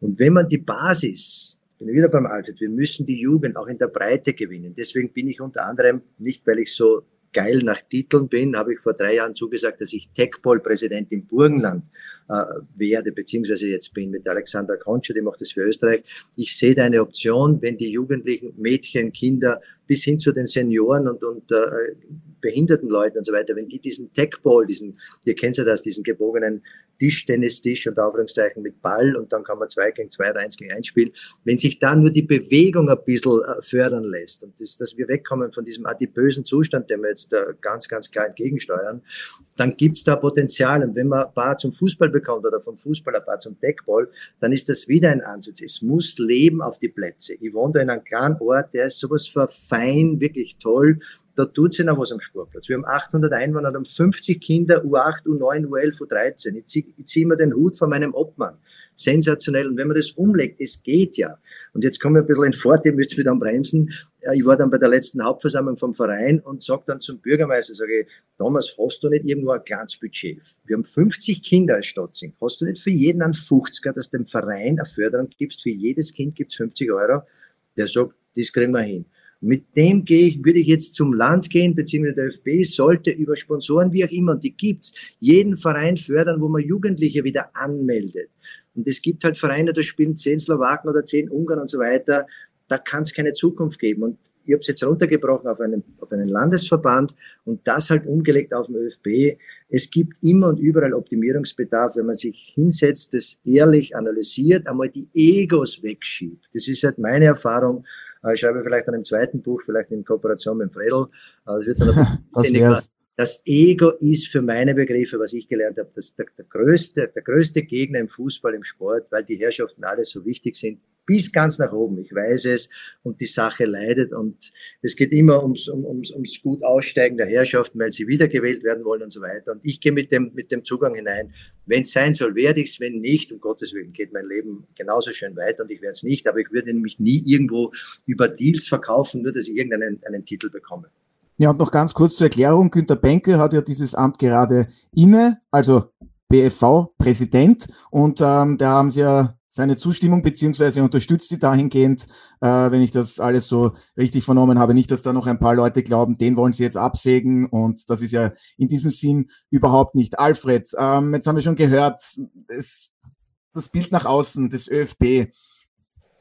[SPEAKER 3] Und wenn man die Basis bin wieder beim Alfred. Wir müssen die Jugend auch in der Breite gewinnen. Deswegen bin ich unter anderem, nicht weil ich so geil nach Titeln bin, habe ich vor drei Jahren zugesagt, dass ich Techpol-Präsident im Burgenland äh, werde, beziehungsweise jetzt bin mit Alexander Kontscher, die macht das für Österreich. Ich sehe da eine Option, wenn die Jugendlichen, Mädchen, Kinder bis hin zu den Senioren und, und äh, behinderten Leuten und so weiter, wenn die diesen Techball, diesen, ihr kennt ja das, diesen gebogenen Tischtennistisch und Aufführungszeichen mit Ball und dann kann man zwei gegen zwei oder eins gegen eins spielen. Wenn sich da nur die Bewegung ein bisschen äh, fördern lässt und das, dass wir wegkommen von diesem adipösen Zustand, dem wir jetzt äh, ganz, ganz klar entgegensteuern, dann gibt's da Potenzial. Und wenn man ein paar zum Fußball bekommt oder vom Fußball ein paar zum Deckball, dann ist das wieder ein Ansatz. Es muss Leben auf die Plätze. Ich wohne da in einem kleinen Ort, der ist sowas verfein, wirklich toll da tut sich noch was am Sportplatz. Wir haben 800 Einwohner, haben 50 Kinder, U8, U9, U11, U13. Ich ziehe zieh mir den Hut von meinem Obmann. Sensationell. Und wenn man das umlegt, es geht ja. Und jetzt kommen wir ein bisschen in Fort, ihr müsst wieder bremsen. Ich war dann bei der letzten Hauptversammlung vom Verein und sage dann zum Bürgermeister, sage ich, Thomas, hast du nicht irgendwo ein kleines Budget? Wir haben 50 Kinder als Stadtzing. Hast du nicht für jeden einen 50er, dass dem Verein eine Förderung gibst? Für jedes Kind gibt's 50 Euro. Der sagt, das kriegen wir hin. Mit dem gehe ich, würde ich jetzt zum Land gehen, beziehungsweise der ÖFB sollte über Sponsoren, wie auch immer, und die gibt's, jeden Verein fördern, wo man Jugendliche wieder anmeldet. Und es gibt halt Vereine, da spielen zehn Slowaken oder zehn Ungarn und so weiter. Da kann es keine Zukunft geben. Und ich habe es jetzt runtergebrochen auf einen, auf einen Landesverband und das halt umgelegt auf den ÖFB. Es gibt immer und überall Optimierungsbedarf, wenn man sich hinsetzt, das ehrlich analysiert, einmal die Egos wegschiebt. Das ist halt meine Erfahrung. Ich schreibe vielleicht an einem zweiten Buch, vielleicht in Kooperation mit Fredel. Das wird dann das, das Ego ist für meine Begriffe, was ich gelernt habe, das, der, der, größte, der größte Gegner im Fußball, im Sport, weil die Herrschaften alle so wichtig sind, bis ganz nach oben. Ich weiß es und die Sache leidet und es geht immer ums, ums, ums gut Aussteigen der Herrschaften, weil sie wiedergewählt werden wollen und so weiter. Und ich gehe mit dem, mit dem Zugang hinein. Wenn es sein soll, werde ich es. Wenn nicht, um Gottes Willen, geht mein Leben genauso schön weiter und ich werde es nicht. Aber ich würde mich nie irgendwo über Deals verkaufen, nur dass ich irgendeinen einen Titel bekomme.
[SPEAKER 1] Ja, und noch ganz kurz zur Erklärung. Günter Benke hat ja dieses Amt gerade inne, also BFV-Präsident. Und ähm, da haben sie ja seine Zustimmung beziehungsweise unterstützt sie dahingehend, äh, wenn ich das alles so richtig vernommen habe. Nicht, dass da noch ein paar Leute glauben, den wollen sie jetzt absägen und das ist ja in diesem Sinn überhaupt nicht. Alfred, ähm, jetzt haben wir schon gehört, es, das Bild nach außen des ÖFB.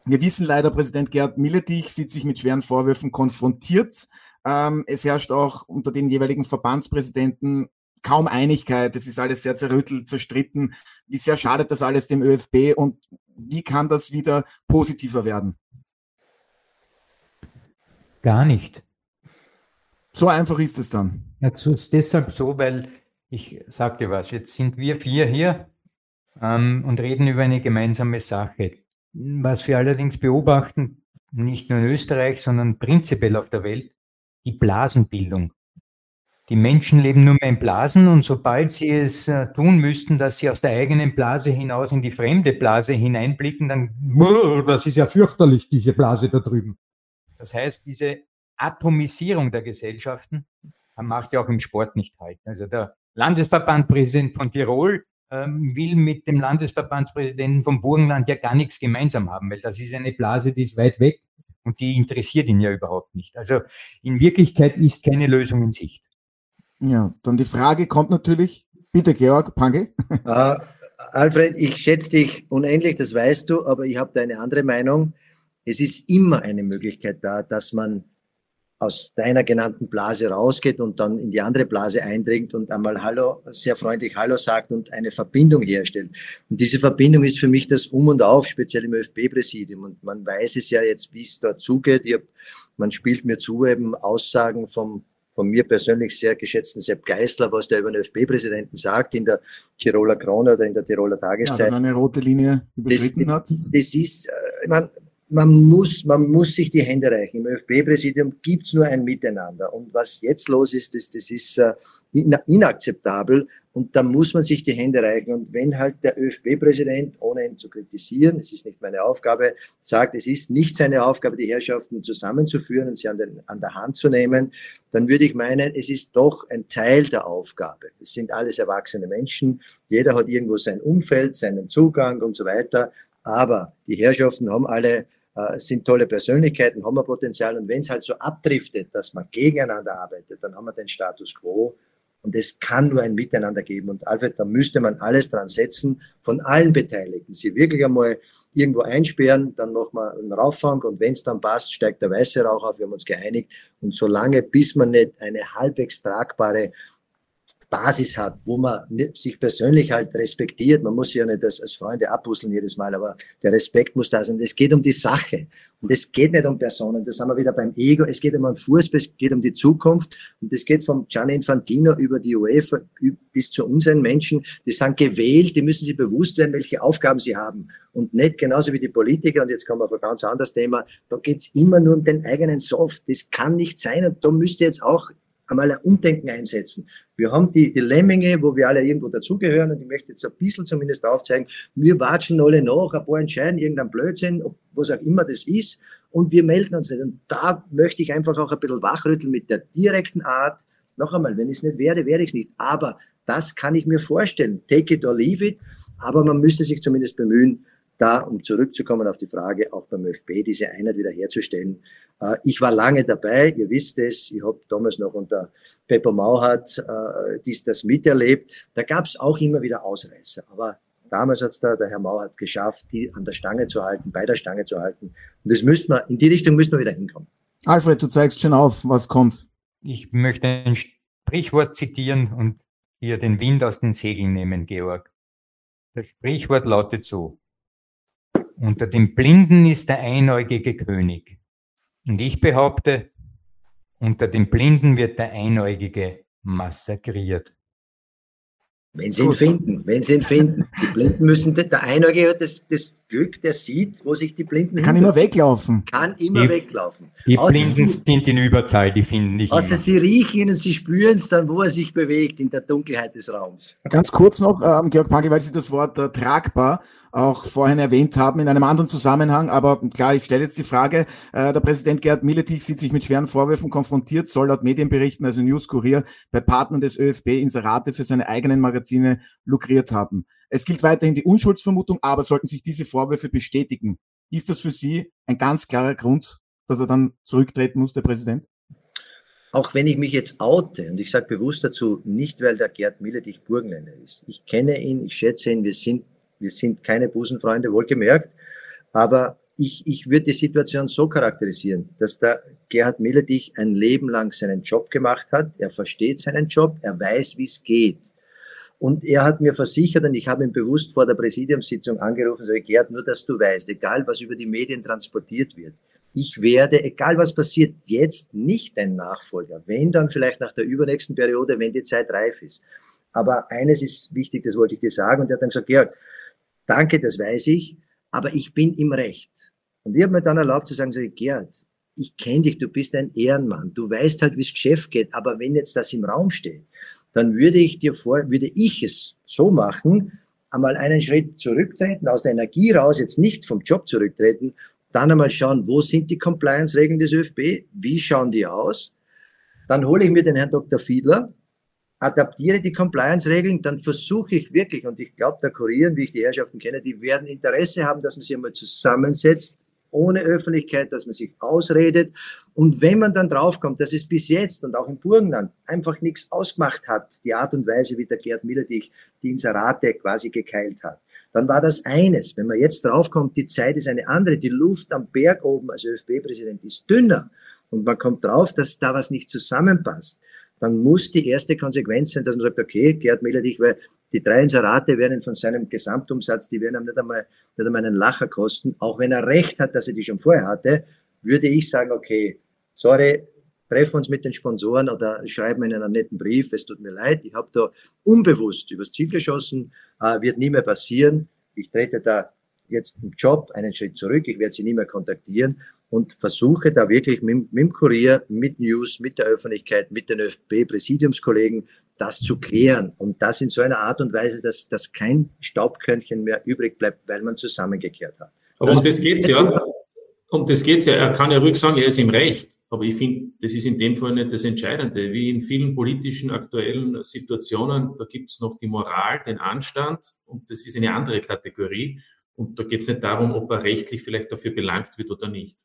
[SPEAKER 1] Wir wissen leider, Präsident Gerd Milletich sieht sich mit schweren Vorwürfen konfrontiert. Ähm, es herrscht auch unter den jeweiligen Verbandspräsidenten kaum Einigkeit. Es ist alles sehr zerrüttelt, zerstritten. Wie sehr schadet das alles dem ÖFB und wie kann das wieder positiver werden?
[SPEAKER 4] Gar nicht.
[SPEAKER 1] So einfach ist es dann.
[SPEAKER 4] Ja, es ist deshalb so, weil ich sagte was, jetzt sind wir vier hier ähm, und reden über eine gemeinsame Sache. Was wir allerdings beobachten, nicht nur in Österreich, sondern prinzipiell auf der Welt, die Blasenbildung. Die Menschen leben nur mehr in Blasen und sobald sie es äh, tun müssten, dass sie aus der eigenen Blase hinaus in die fremde Blase hineinblicken, dann, das ist ja fürchterlich, diese Blase da drüben. Das heißt, diese Atomisierung der Gesellschaften macht ja auch im Sport nicht halt. Also der Landesverbandpräsident von Tirol ähm, will mit dem Landesverbandspräsidenten vom Burgenland ja gar nichts gemeinsam haben, weil das ist eine Blase, die ist weit weg und die interessiert ihn ja überhaupt nicht. Also in Wirklichkeit ist keine Lösung in Sicht.
[SPEAKER 1] Ja, dann die Frage kommt natürlich, bitte Georg Pangel.
[SPEAKER 3] Uh, Alfred, ich schätze dich unendlich, das weißt du, aber ich habe da eine andere Meinung. Es ist immer eine Möglichkeit da, dass man aus deiner genannten Blase rausgeht und dann in die andere Blase eindringt und einmal Hallo, sehr freundlich Hallo sagt und eine Verbindung herstellt. Und diese Verbindung ist für mich das Um und Auf, speziell im ÖFB-Präsidium. Und man weiß es ja jetzt, wie es da zugeht. Hab, man spielt mir zu eben Aussagen vom von mir persönlich sehr geschätzten Sepp Geisler, was der über den ÖFB-Präsidenten sagt in der Tiroler Krone oder in der Tiroler Tageszeit. Ja, dass
[SPEAKER 1] eine rote Linie überschritten
[SPEAKER 3] das,
[SPEAKER 1] hat.
[SPEAKER 3] Das, das ist, äh, ich meine, man muss, man muss sich die Hände reichen. Im ÖFB-Präsidium gibt's nur ein Miteinander. Und was jetzt los ist, das, das ist uh, inakzeptabel. Und da muss man sich die Hände reichen. Und wenn halt der ÖFB-Präsident, ohne ihn zu kritisieren, es ist nicht meine Aufgabe, sagt, es ist nicht seine Aufgabe, die Herrschaften zusammenzuführen und sie an, den, an der Hand zu nehmen, dann würde ich meinen, es ist doch ein Teil der Aufgabe. Es sind alles erwachsene Menschen. Jeder hat irgendwo sein Umfeld, seinen Zugang und so weiter. Aber die Herrschaften haben alle äh, sind tolle Persönlichkeiten, haben wir Potenzial. Und wenn es halt so abdriftet, dass man gegeneinander arbeitet, dann haben wir den Status quo. Und es kann nur ein Miteinander geben. Und Alfred, da müsste man alles dran setzen, von allen Beteiligten. Sie wirklich einmal irgendwo einsperren, dann nochmal einen Rauffang und wenn es dann passt, steigt der weiße Rauch auf. Wir haben uns geeinigt. Und solange, bis man nicht eine halbwegs tragbare Basis hat, wo man sich persönlich halt respektiert. Man muss sich ja nicht als, als Freunde abpuzzeln jedes Mal, aber der Respekt muss da sein. Es geht um die Sache und es geht nicht um Personen. Da sind wir wieder beim Ego. Es geht um den Fußball, es geht um die Zukunft und es geht vom Gianni Infantino über die UEFA bis zu unseren Menschen. Die sind gewählt, die müssen sich bewusst werden, welche Aufgaben sie haben und nicht genauso wie die Politiker. Und jetzt kommen wir auf ein ganz anderes Thema. Da geht's immer nur um den eigenen Soft. Das kann nicht sein und da müsste jetzt auch einmal ein Umdenken einsetzen. Wir haben die, die Lemminge, wo wir alle irgendwo dazugehören und ich möchte jetzt ein bisschen zumindest aufzeigen, wir watschen alle nach, ein paar entscheiden irgendein Blödsinn, was auch immer das ist und wir melden uns nicht. Und da möchte ich einfach auch ein bisschen wachrütteln mit der direkten Art. Noch einmal, wenn ich es nicht werde, werde ich es nicht. Aber das kann ich mir vorstellen. Take it or leave it. Aber man müsste sich zumindest bemühen, da, um zurückzukommen auf die Frage, auch beim ÖFB diese Einheit wiederherzustellen. Äh, ich war lange dabei, ihr wisst es, ich habe damals noch unter Pepper Mauhardt äh, dies, das miterlebt. Da gab es auch immer wieder Ausreißer, aber damals hat es da der Herr Mauhardt geschafft, die an der Stange zu halten, bei der Stange zu halten. Und das müssten wir, in die Richtung müssen wir wieder hinkommen.
[SPEAKER 1] Alfred, du zeigst schon auf, was kommt.
[SPEAKER 4] Ich möchte ein Sprichwort zitieren und hier den Wind aus den Segeln nehmen, Georg. Das Sprichwort lautet so. Unter den Blinden ist der einäugige König. Und ich behaupte, unter den Blinden wird der Einäugige massakriert.
[SPEAKER 3] Wenn sie ihn Gut. finden, wenn sie ihn finden. Die Blinden müssen, der Einäugige das, das Glück, der sieht, wo sich die Blinden
[SPEAKER 1] Kann immer weglaufen.
[SPEAKER 3] Kann immer die, weglaufen.
[SPEAKER 4] Die außer Blinden sie, sind in Überzahl, die finden nicht
[SPEAKER 3] Außer immer. sie riechen ihn und sie spüren es dann, wo er sich bewegt, in der Dunkelheit des Raums.
[SPEAKER 1] Ganz kurz noch, ähm, Georg Pangel, weil Sie das Wort äh, tragbar auch vorhin erwähnt haben, in einem anderen Zusammenhang. Aber klar, ich stelle jetzt die Frage, äh, der Präsident Gerhard Milletich sieht sich mit schweren Vorwürfen konfrontiert, soll laut Medienberichten, also News Kurier, bei Partnern des ÖFB Inserate für seine eigenen Magazine lukriert haben. Es gilt weiterhin die Unschuldsvermutung, aber sollten sich diese Vorwürfe bestätigen, ist das für Sie ein ganz klarer Grund, dass er dann zurücktreten muss, der Präsident?
[SPEAKER 3] Auch wenn ich mich jetzt oute, und ich sage bewusst dazu, nicht weil der Gerd Milletich Burgenländer ist. Ich kenne ihn, ich schätze ihn, wir sind, wir sind keine Busenfreunde, wohlgemerkt, aber ich, ich würde die Situation so charakterisieren, dass der Gerhard Milletich ein Leben lang seinen Job gemacht hat, er versteht seinen Job, er weiß, wie es geht. Und er hat mir versichert, und ich habe ihn bewusst vor der Präsidiumssitzung angerufen, so, Gerd, nur dass du weißt, egal was über die Medien transportiert wird, ich werde, egal was passiert, jetzt nicht dein Nachfolger. Wenn, dann vielleicht nach der übernächsten Periode, wenn die Zeit reif ist. Aber eines ist wichtig, das wollte ich dir sagen. Und er hat dann gesagt, Georg, danke, das weiß ich, aber ich bin im Recht. Und ich habe mir dann erlaubt zu sagen, so, Gerd, ich kenne dich, du bist ein Ehrenmann, du weißt halt, wie es Geschäft geht, aber wenn jetzt das im Raum steht, dann würde ich dir vor, würde ich es so machen, einmal einen Schritt zurücktreten, aus der Energie raus, jetzt nicht vom Job zurücktreten, dann einmal schauen, wo sind die Compliance-Regeln des ÖFB, wie schauen die aus, dann hole ich mir den Herrn Dr. Fiedler, adaptiere die Compliance-Regeln, dann versuche ich wirklich, und ich glaube, der Kurieren, wie ich die Herrschaften kenne, die werden Interesse haben, dass man sich einmal zusammensetzt, ohne Öffentlichkeit, dass man sich ausredet. Und wenn man dann draufkommt, dass es bis jetzt und auch im Burgenland einfach nichts ausgemacht hat, die Art und Weise, wie der Gerd Miller die, die Inserate quasi gekeilt hat, dann war das eines. Wenn man jetzt draufkommt, die Zeit ist eine andere, die Luft am Berg oben als ÖFB-Präsident ist dünner und man kommt drauf, dass da was nicht zusammenpasst, dann muss die erste Konsequenz sein, dass man sagt, okay, Gerd Miller, dich, weil die drei Inserate werden von seinem Gesamtumsatz, die werden ihm nicht einmal, nicht einmal einen Lacher kosten. Auch wenn er recht hat, dass er die schon vorher hatte, würde ich sagen, okay, sorry, treffen uns mit den Sponsoren oder schreiben ihnen einen netten Brief, es tut mir leid, ich habe da unbewusst übers Ziel geschossen, äh, wird nie mehr passieren. Ich trete da jetzt im Job einen Schritt zurück, ich werde sie nie mehr kontaktieren und versuche da wirklich mit, mit dem Kurier, mit News, mit der Öffentlichkeit, mit den ÖFB-Präsidiumskollegen das zu klären. Und das in so einer Art und Weise, dass, dass kein Staubkörnchen mehr übrig bleibt, weil man zusammengekehrt hat.
[SPEAKER 5] Aber um das geht's ja. Um das geht's ja. Er kann ja ruhig sagen, er ist im Recht. Aber ich finde, das ist in dem Fall nicht das Entscheidende. Wie in vielen politischen aktuellen Situationen, da gibt's noch die Moral, den Anstand und das ist eine andere Kategorie. Und da geht's nicht darum, ob er rechtlich vielleicht dafür belangt wird oder nicht.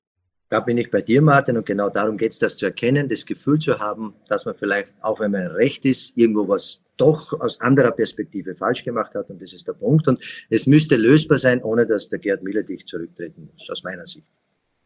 [SPEAKER 3] Da bin ich bei dir, Martin, und genau darum geht es, das zu erkennen, das Gefühl zu haben, dass man vielleicht, auch wenn man recht ist, irgendwo was doch aus anderer Perspektive falsch gemacht hat. Und das ist der Punkt. Und es müsste lösbar sein, ohne dass der Gerd Miller dich zurücktreten muss, aus meiner Sicht.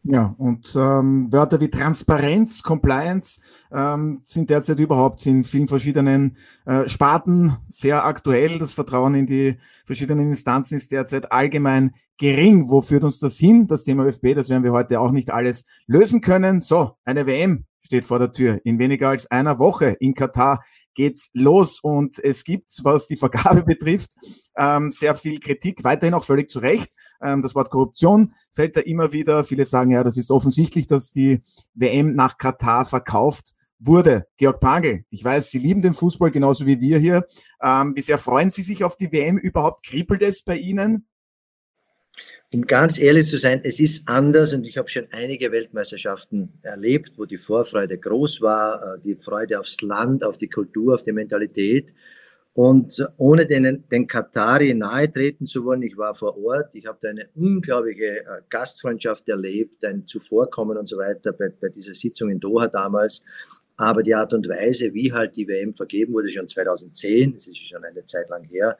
[SPEAKER 1] Ja, und ähm, Wörter wie Transparenz, Compliance ähm, sind derzeit überhaupt in vielen verschiedenen äh, Sparten sehr aktuell. Das Vertrauen in die verschiedenen Instanzen ist derzeit allgemein gering. Wo führt uns das hin? Das Thema ÖFB, das werden wir heute auch nicht alles lösen können. So, eine WM steht vor der Tür. In weniger als einer Woche in Katar geht's los und es gibt, was die Vergabe betrifft, ähm, sehr viel Kritik, weiterhin auch völlig zu Recht. Ähm, das Wort Korruption fällt da immer wieder. Viele sagen ja, das ist offensichtlich, dass die WM nach Katar verkauft wurde. Georg Pangel, ich weiß, Sie lieben den Fußball genauso wie wir hier. Ähm, wie sehr freuen Sie sich auf die WM überhaupt? Kribbelt es bei Ihnen?
[SPEAKER 3] Um ganz ehrlich zu sein, es ist anders und ich habe schon einige Weltmeisterschaften erlebt, wo die Vorfreude groß war, äh, die Freude aufs Land, auf die Kultur, auf die Mentalität. Und ohne den, den Katari nahe treten zu wollen, ich war vor Ort, ich habe da eine unglaubliche äh, Gastfreundschaft erlebt, ein Zuvorkommen und so weiter bei, bei dieser Sitzung in Doha damals. Aber die Art und Weise, wie halt die WM vergeben wurde, schon 2010, das ist schon eine Zeit lang her,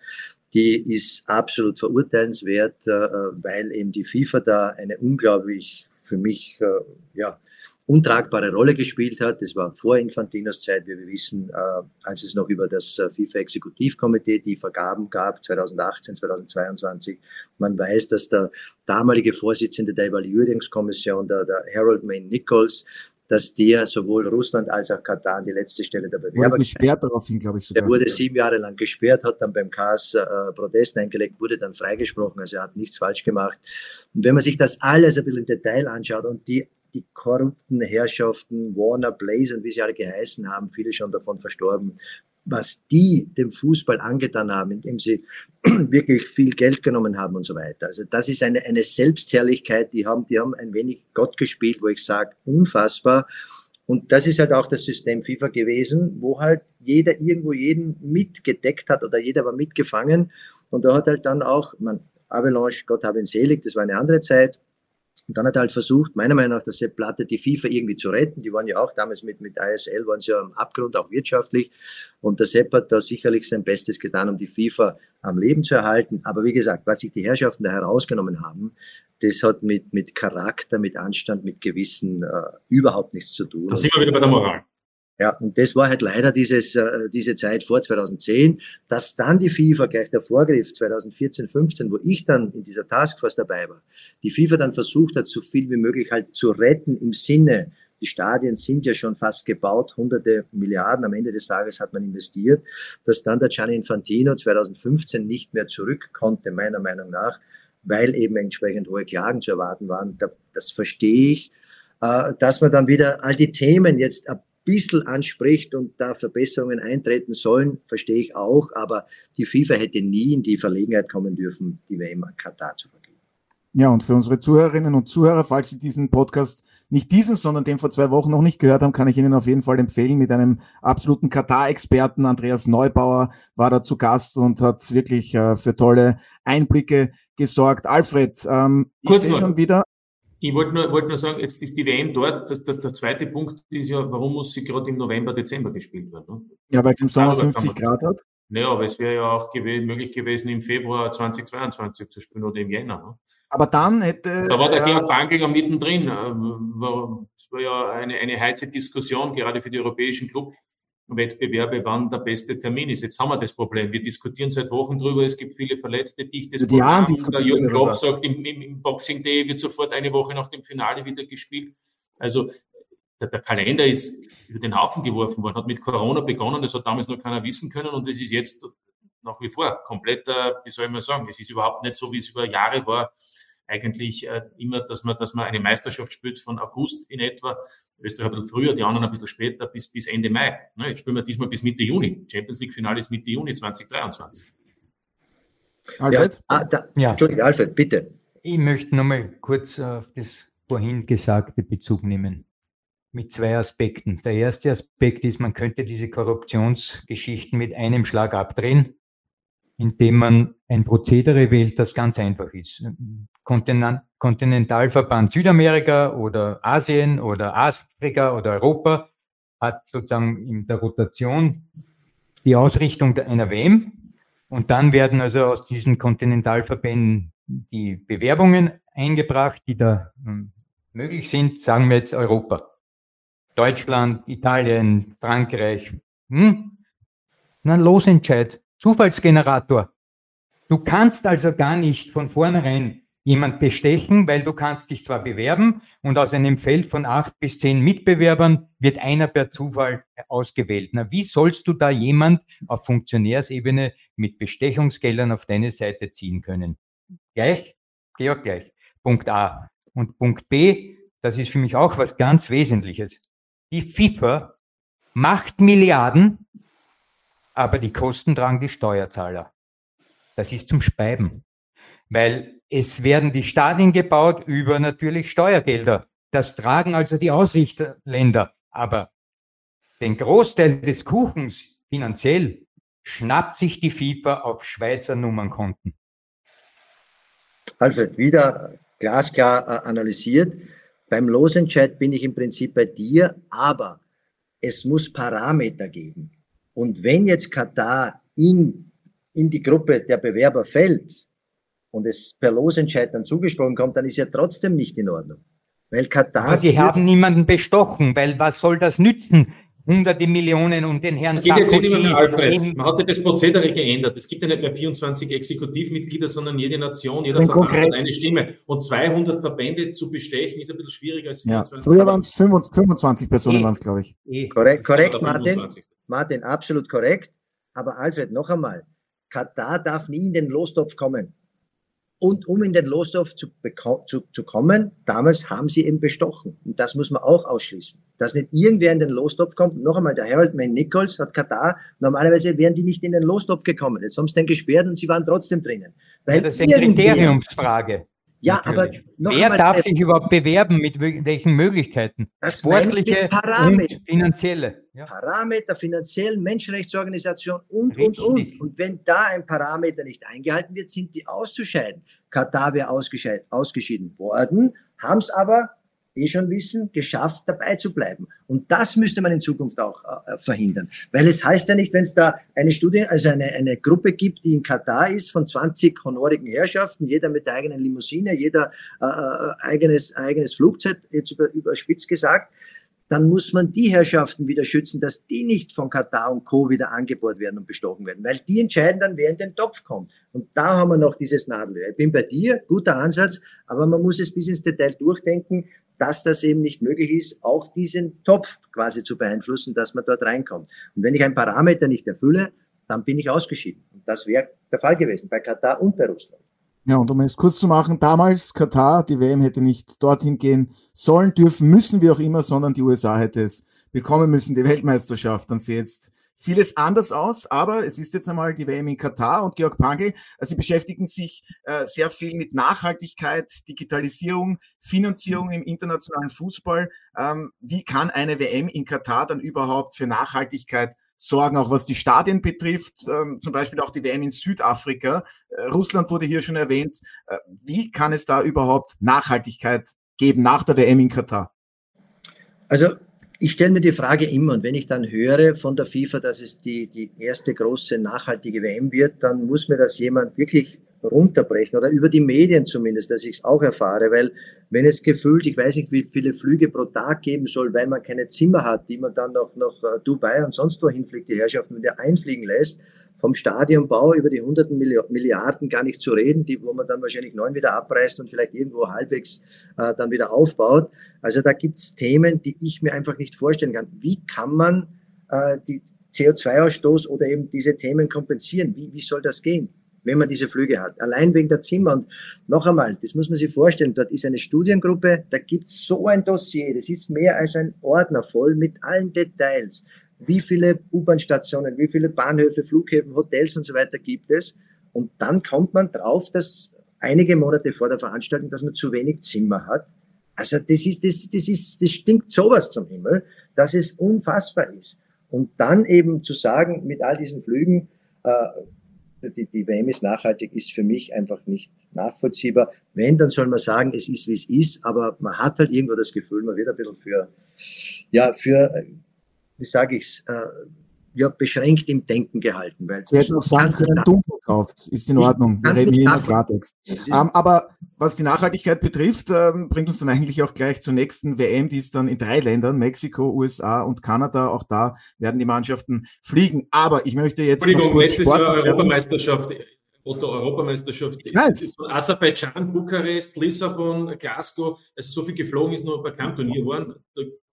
[SPEAKER 3] die ist absolut verurteilenswert, äh, weil eben die FIFA da eine unglaublich für mich äh, ja, untragbare Rolle gespielt hat. Das war vor Infantinos Zeit, wie wir wissen, äh, als es noch über das FIFA-Exekutivkomitee die Vergaben gab, 2018, 2022. Man weiß, dass der damalige Vorsitzende der Evaluierungskommission, der, der Harold Main Nichols, dass der sowohl Russland als auch Katar an die letzte Stelle der Bewerber
[SPEAKER 1] wurde gesperrt daraufhin, glaube ich
[SPEAKER 3] sogar. Er wurde sieben Jahre lang gesperrt, hat dann beim KAS äh, Protest eingelegt, wurde dann freigesprochen, also er hat nichts falsch gemacht. Und wenn man sich das alles ein bisschen im Detail anschaut und die die korrupten Herrschaften, Warner, Blaze und wie sie alle geheißen haben, viele schon davon verstorben, was die dem Fußball angetan haben, indem sie wirklich viel Geld genommen haben und so weiter. Also das ist eine, eine Selbstherrlichkeit, die haben, die haben ein wenig Gott gespielt, wo ich sage, unfassbar. Und das ist halt auch das System FIFA gewesen, wo halt jeder irgendwo jeden mitgedeckt hat oder jeder war mitgefangen. Und da hat halt dann auch, man, Avalanche, Gott habe ihn selig, das war eine andere Zeit, und dann hat er halt versucht, meiner Meinung nach, der Sepp Platte die FIFA irgendwie zu retten. Die waren ja auch damals mit, mit ISL, waren sie ja am Abgrund, auch wirtschaftlich. Und der Sepp hat da sicherlich sein Bestes getan, um die FIFA am Leben zu erhalten. Aber wie gesagt, was sich die Herrschaften da herausgenommen haben, das hat mit, mit Charakter, mit Anstand, mit Gewissen äh, überhaupt nichts zu tun.
[SPEAKER 5] Da sind wir wieder bei der Moral.
[SPEAKER 3] Ja, und das war halt leider dieses, äh, diese Zeit vor 2010, dass dann die FIFA gleich der Vorgriff 2014, 15, wo ich dann in dieser Taskforce dabei war, die FIFA dann versucht hat, so viel wie möglich halt zu retten im Sinne, die Stadien sind ja schon fast gebaut, hunderte Milliarden am Ende des Tages hat man investiert, dass dann der Gianni Infantino 2015 nicht mehr zurück konnte, meiner Meinung nach, weil eben entsprechend hohe Klagen zu erwarten waren. Das verstehe ich äh, dass man dann wieder all die Themen jetzt bisschen anspricht und da Verbesserungen eintreten sollen, verstehe ich auch. Aber die FIFA hätte nie in die Verlegenheit kommen dürfen, die WM an Katar zu vergeben.
[SPEAKER 1] Ja, und für unsere Zuhörerinnen und Zuhörer, falls Sie diesen Podcast nicht diesen, sondern den vor zwei Wochen noch nicht gehört haben, kann ich Ihnen auf jeden Fall empfehlen. Mit einem absoluten Katar-Experten, Andreas Neubauer, war da zu Gast und hat wirklich äh, für tolle Einblicke gesorgt. Alfred, ähm, ich sehe schon wieder,
[SPEAKER 5] ich wollte nur, wollte nur sagen, jetzt ist die WM dort. Das, der, der zweite Punkt ist ja, warum muss sie gerade im November, Dezember gespielt werden? Ne?
[SPEAKER 1] Ja, weil es im Sommer 50 Grad hat.
[SPEAKER 5] Naja, aber es wäre ja auch gew möglich gewesen, im Februar 2022 zu spielen oder im Jänner. Ne?
[SPEAKER 1] Aber dann hätte.
[SPEAKER 5] Da war der äh, Georg Bankl mittendrin. Äh, es war ja eine, eine heiße Diskussion, gerade für die europäischen Clubs Wettbewerbe, wann der beste Termin ist. Jetzt haben wir das Problem. Wir diskutieren seit Wochen drüber. Es gibt viele Verletzte, dichtes
[SPEAKER 1] Programm.
[SPEAKER 5] Der Jürgen Klopp sagt, im, im, Boxing Day wird sofort eine Woche nach dem Finale wieder gespielt. Also der, der, Kalender ist, ist über den Haufen geworfen worden, hat mit Corona begonnen. Das hat damals noch keiner wissen können und es ist jetzt nach wie vor komplett, wie soll ich mal sagen, es ist überhaupt nicht so, wie es über Jahre war eigentlich äh, immer, dass man, dass man eine Meisterschaft spielt von August in etwa, Österreich ein bisschen früher, die anderen ein bisschen später, bis, bis Ende Mai. Ne, jetzt spielen wir diesmal bis Mitte Juni. Champions League Finale ist Mitte Juni 2023.
[SPEAKER 3] Alfred? Ja, ah, da, ja. Entschuldige, Alfred, bitte.
[SPEAKER 4] Ich möchte nochmal kurz auf das vorhin Gesagte Bezug nehmen. Mit zwei Aspekten. Der erste Aspekt ist, man könnte diese Korruptionsgeschichten mit einem Schlag abdrehen indem man ein Prozedere wählt, das ganz einfach ist. Kontinentalverband Südamerika oder Asien oder Afrika oder Europa hat sozusagen in der Rotation die Ausrichtung einer WM und dann werden also aus diesen Kontinentalverbänden die Bewerbungen eingebracht, die da hm, möglich sind, sagen wir jetzt Europa. Deutschland, Italien, Frankreich. Hm? Na, Losentscheid. Zufallsgenerator. Du kannst also gar nicht von vornherein jemand bestechen, weil du kannst dich zwar bewerben und aus einem Feld von acht bis zehn Mitbewerbern wird einer per Zufall ausgewählt. Na, wie sollst du da jemand auf Funktionärsebene mit Bestechungsgeldern auf deine Seite ziehen können? Gleich? Georg gleich. Punkt A. Und Punkt B, das ist für mich auch was ganz Wesentliches. Die FIFA macht Milliarden aber die Kosten tragen die Steuerzahler. Das ist zum Speiben, weil es werden die Stadien gebaut über natürlich Steuergelder. Das tragen also die Ausrichterländer, aber den Großteil des Kuchens finanziell schnappt sich die FIFA auf Schweizer Nummernkonten.
[SPEAKER 3] Alfred, wieder glasklar äh, analysiert. Beim Losentscheid bin ich im Prinzip bei dir, aber es muss Parameter geben. Und wenn jetzt Katar in, in die Gruppe der Bewerber fällt und es per Losentscheid dann zugesprochen kommt, dann ist ja trotzdem nicht in Ordnung.
[SPEAKER 4] Weil Katar. Aber sie haben niemanden bestochen, weil was soll das nützen? Hunderte Millionen und den Herrn
[SPEAKER 5] Sarkozy. Alfred. Man hat ja das Prozedere geändert. Es gibt ja nicht mehr 24 Exekutivmitglieder, sondern jede Nation, jeder
[SPEAKER 1] Verband
[SPEAKER 5] hat eine Stimme. Und 200 Verbände zu bestechen, ist ein bisschen schwieriger als
[SPEAKER 1] 24. Ja. Früher waren es 25 Personen, waren es, glaube ich.
[SPEAKER 3] E. Korrekt, korrekt Martin. Martin, absolut korrekt. Aber Alfred, noch einmal. Katar darf nie in den Lostopf kommen. Und um in den Lostopf zu, zu, zu kommen, damals haben sie eben bestochen. Und das muss man auch ausschließen. Dass nicht irgendwer in den Lostopf kommt. Noch einmal, der Harold May Nichols hat Katar, normalerweise wären die nicht in den Lostopf gekommen. Jetzt haben sie den gesperrt und sie waren trotzdem drinnen.
[SPEAKER 4] Weil ja, das ist eine Kriteriumsfrage.
[SPEAKER 3] Ja, Natürlich. aber
[SPEAKER 4] noch Wer einmal, darf sich überhaupt bewerben? Mit welchen Möglichkeiten? Sportliche und finanzielle.
[SPEAKER 3] Ja. Parameter, finanziell, Menschenrechtsorganisation und, Richtig. und, und. Und wenn da ein Parameter nicht eingehalten wird, sind die auszuscheiden. Katar wäre ausgeschieden worden, haben es aber eh schon wissen, geschafft, dabei zu bleiben. Und das müsste man in Zukunft auch äh, verhindern. Weil es heißt ja nicht, wenn es da eine Studie, also eine, eine Gruppe gibt, die in Katar ist, von 20 honorigen Herrschaften, jeder mit der eigenen Limousine, jeder äh, äh, eigenes, eigenes Flugzeug, jetzt über, überspitzt gesagt, dann muss man die Herrschaften wieder schützen, dass die nicht von Katar und Co. wieder angebohrt werden und bestochen werden, weil die entscheiden dann, wer in den Topf kommt. Und da haben wir noch dieses Nadelöhr. Ich bin bei dir, guter Ansatz, aber man muss es bis ins Detail durchdenken, dass das eben nicht möglich ist, auch diesen Topf quasi zu beeinflussen, dass man dort reinkommt. Und wenn ich einen Parameter nicht erfülle, dann bin ich ausgeschieden. Und das wäre der Fall gewesen bei Katar und bei Russland.
[SPEAKER 1] Ja, und um es kurz zu machen, damals Katar, die WM hätte nicht dorthin gehen sollen, dürfen, müssen, wie auch immer, sondern die USA hätte es bekommen müssen, die Weltmeisterschaft. Dann sieht jetzt vieles anders aus, aber es ist jetzt einmal die WM in Katar und Georg Pangel, also sie beschäftigen sich äh, sehr viel mit Nachhaltigkeit, Digitalisierung, Finanzierung im internationalen Fußball. Ähm, wie kann eine WM in Katar dann überhaupt für Nachhaltigkeit sorgen, auch was die Stadien betrifft, ähm, zum Beispiel auch die WM in Südafrika. Äh, Russland wurde hier schon erwähnt. Äh, wie kann es da überhaupt Nachhaltigkeit geben nach der WM in Katar?
[SPEAKER 3] Also ich stelle mir die Frage immer, und wenn ich dann höre von der FIFA, dass es die, die erste große nachhaltige WM wird, dann muss mir das jemand wirklich runterbrechen oder über die Medien zumindest, dass ich es auch erfahre, weil wenn es gefühlt, ich weiß nicht, wie viele Flüge pro Tag geben soll, weil man keine Zimmer hat, die man dann noch nach Dubai und sonst wohin fliegt, die Herrschaften wieder einfliegen lässt, vom Stadionbau über die hunderten Milliarden gar nicht zu reden, die, wo man dann wahrscheinlich neun wieder abreißt und vielleicht irgendwo halbwegs äh, dann wieder aufbaut. Also da gibt's Themen, die ich mir einfach nicht vorstellen kann. Wie kann man äh, die CO2-Ausstoß oder eben diese Themen kompensieren? Wie, wie soll das gehen? wenn man diese Flüge hat. Allein wegen der Zimmer. Und noch einmal, das muss man sich vorstellen, dort ist eine Studiengruppe, da gibt's so ein Dossier, das ist mehr als ein Ordner voll mit allen Details. Wie viele U-Bahn-Stationen, wie viele Bahnhöfe, Flughäfen, Hotels und so weiter gibt es? Und dann kommt man drauf, dass einige Monate vor der Veranstaltung, dass man zu wenig Zimmer hat. Also das ist, das, das ist, das stinkt sowas zum Himmel, dass es unfassbar ist. Und dann eben zu sagen, mit all diesen Flügen, äh, die, die WM ist nachhaltig, ist für mich einfach nicht nachvollziehbar. Wenn, dann soll man sagen, es ist, wie es ist, aber man hat halt irgendwo das Gefühl, man wird ein bisschen für, ja, für, wie sage ich's, äh, ja, beschränkt im Denken gehalten.
[SPEAKER 1] Weil Sie hätten auch sagen können, dumm verkauft, ist in Ordnung. Wir reden hier im Klartext. Ähm, aber was die Nachhaltigkeit betrifft, ähm, bringt uns dann eigentlich auch gleich zur nächsten WM, die ist dann in drei Ländern, Mexiko, USA und Kanada. Auch da werden die Mannschaften fliegen. Aber ich möchte jetzt.
[SPEAKER 5] Entschuldigung, letztes Jahr Europameisterschaft. Otto-Europameisterschaft.
[SPEAKER 1] Nice.
[SPEAKER 5] Von Aserbaidschan, Bukarest, Lissabon, Glasgow, also so viel geflogen ist nur bei keinem Turnier geworden.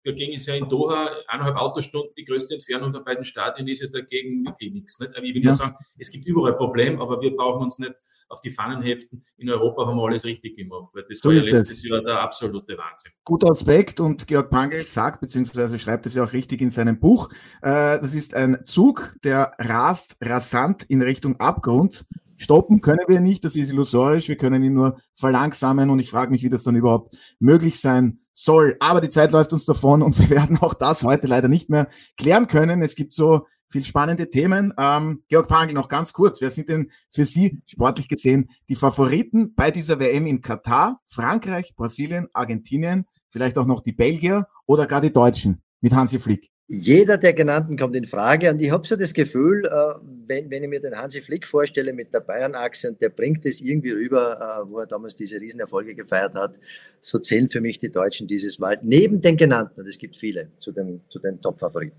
[SPEAKER 5] Dagegen ist ja in Doha eineinhalb Autostunden die größte Entfernung der beiden Stadien, ist ja dagegen wirklich nichts. Nicht? Aber ich will ja. nur sagen, es gibt überall Probleme, aber wir brauchen uns nicht auf die Pfannen heften. In Europa haben wir alles richtig gemacht, weil das so war ja letztes das. Jahr der absolute Wahnsinn.
[SPEAKER 1] Guter Aspekt und Georg Pangel sagt, beziehungsweise schreibt es ja auch richtig in seinem Buch, äh, das ist ein Zug, der rast rasant in Richtung Abgrund Stoppen können wir nicht, das ist illusorisch, wir können ihn nur verlangsamen und ich frage mich, wie das dann überhaupt möglich sein soll. Aber die Zeit läuft uns davon und wir werden auch das heute leider nicht mehr klären können. Es gibt so viel spannende Themen. Ähm, Georg Pangl, noch ganz kurz. Wer sind denn für Sie sportlich gesehen die Favoriten bei dieser WM in Katar? Frankreich, Brasilien, Argentinien, vielleicht auch noch die Belgier oder gar die Deutschen mit Hansi Flick?
[SPEAKER 3] Jeder der genannten kommt in Frage und ich habe so das Gefühl, äh, wenn, wenn ich mir den Hansi Flick vorstelle mit der Bayern-Achse und der bringt es irgendwie rüber, äh, wo er damals diese Riesenerfolge gefeiert hat, so zählen für mich die Deutschen dieses Mal neben den genannten, und es gibt viele, zu den, zu den Top-Favoriten.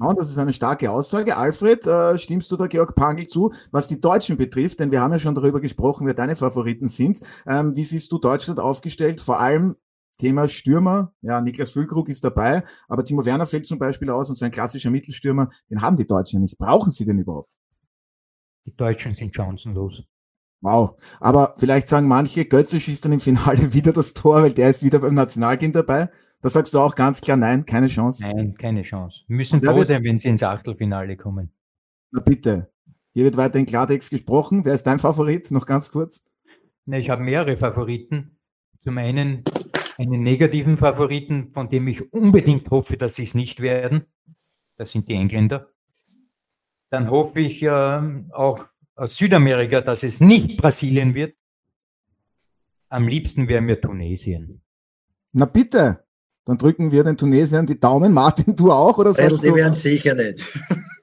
[SPEAKER 1] Ja, das ist eine starke Aussage. Alfred, äh, stimmst du da Georg Pangl zu, was die Deutschen betrifft? Denn wir haben ja schon darüber gesprochen, wer deine Favoriten sind. Ähm, wie siehst du Deutschland aufgestellt? Vor allem Thema Stürmer, ja, Niklas Füllkrug ist dabei, aber Timo Werner fällt zum Beispiel aus und so ein klassischer Mittelstürmer, den haben die Deutschen ja nicht. Brauchen sie den überhaupt?
[SPEAKER 4] Die Deutschen sind chancenlos.
[SPEAKER 1] Wow. Aber vielleicht sagen manche, Götze schießt dann im Finale wieder das Tor, weil der ist wieder beim Nationalteam dabei. Da sagst du auch ganz klar, nein, keine Chance.
[SPEAKER 4] Nein, keine Chance. Wir müssen froh sein, wenn sie ins Achtelfinale kommen.
[SPEAKER 1] Na bitte. Hier wird weiter in Klartext gesprochen. Wer ist dein Favorit? Noch ganz kurz.
[SPEAKER 4] Na, ich habe mehrere Favoriten. Zum einen einen negativen Favoriten, von dem ich unbedingt hoffe, dass sie es nicht werden. Das sind die Engländer. Dann hoffe ich äh, auch aus Südamerika, dass es nicht Brasilien wird. Am liebsten wäre mir Tunesien.
[SPEAKER 1] Na bitte, dann drücken wir den Tunesiern die Daumen. Martin, du auch? Oder
[SPEAKER 3] sagst die werden sicher nicht.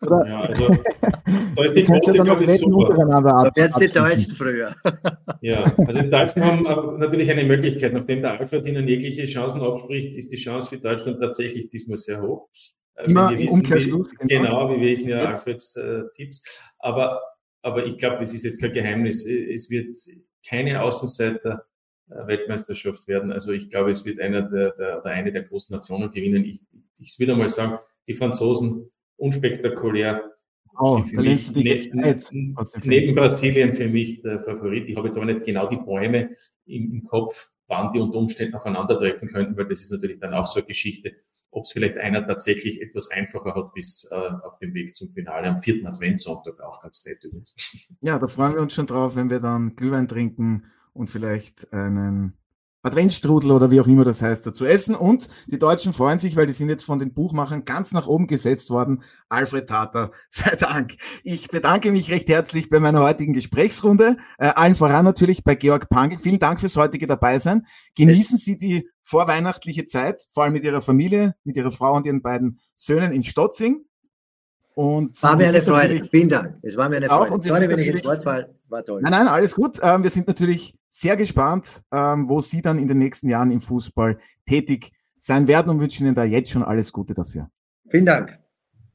[SPEAKER 5] Oder? Ja, also, da ist die Quote, ja glaube ich, super.
[SPEAKER 3] Da werden die Deutschen früher.
[SPEAKER 5] Ja, also die Deutschen haben natürlich eine Möglichkeit. Nachdem der Alpha ihnen jegliche Chancen abspricht, ist die Chance für Deutschland tatsächlich diesmal sehr hoch.
[SPEAKER 1] Äh, Immer im Umkehrschluss.
[SPEAKER 5] Wie, genau. genau, wir wissen ja Alfreds äh, Tipps. Aber, aber ich glaube, es ist jetzt kein Geheimnis. Es wird keine Außenseiter äh, Weltmeisterschaft werden. Also ich glaube, es wird einer der, der, oder eine der großen Nationen gewinnen. Ich, ich würde mal sagen, die Franzosen unspektakulär.
[SPEAKER 1] Oh, sind für mich
[SPEAKER 5] neben, neben Brasilien für mich der Favorit. Ich habe jetzt aber nicht genau die Bäume im, im Kopf, wann die unter Umständen aufeinandertreffen könnten, weil das ist natürlich dann auch so eine Geschichte, ob es vielleicht einer tatsächlich etwas einfacher hat bis äh, auf dem Weg zum Finale am vierten Adventssonntag auch ganz nett übrigens.
[SPEAKER 1] Ja, da freuen wir uns schon drauf, wenn wir dann Glühwein trinken und vielleicht einen Adventsstrudel oder wie auch immer das heißt, dazu essen. Und die Deutschen freuen sich, weil die sind jetzt von den Buchmachern ganz nach oben gesetzt worden. Alfred Tater, sei Dank. Ich bedanke mich recht herzlich bei meiner heutigen Gesprächsrunde. Äh, allen voran natürlich bei Georg Pangl. Vielen Dank fürs heutige Dabeisein. Genießen Sie die vorweihnachtliche Zeit, vor allem mit Ihrer Familie, mit Ihrer Frau und Ihren beiden Söhnen in Stotzing.
[SPEAKER 3] Und war mir eine Freude. Vielen Dank. Es war mir eine Freude. Und Sorry, wenn ich ins Wort falle. War toll.
[SPEAKER 1] Nein, nein, alles gut. Ähm, wir sind natürlich sehr gespannt, ähm, wo Sie dann in den nächsten Jahren im Fußball tätig sein werden und wünschen Ihnen da jetzt schon alles Gute dafür.
[SPEAKER 3] Vielen Dank.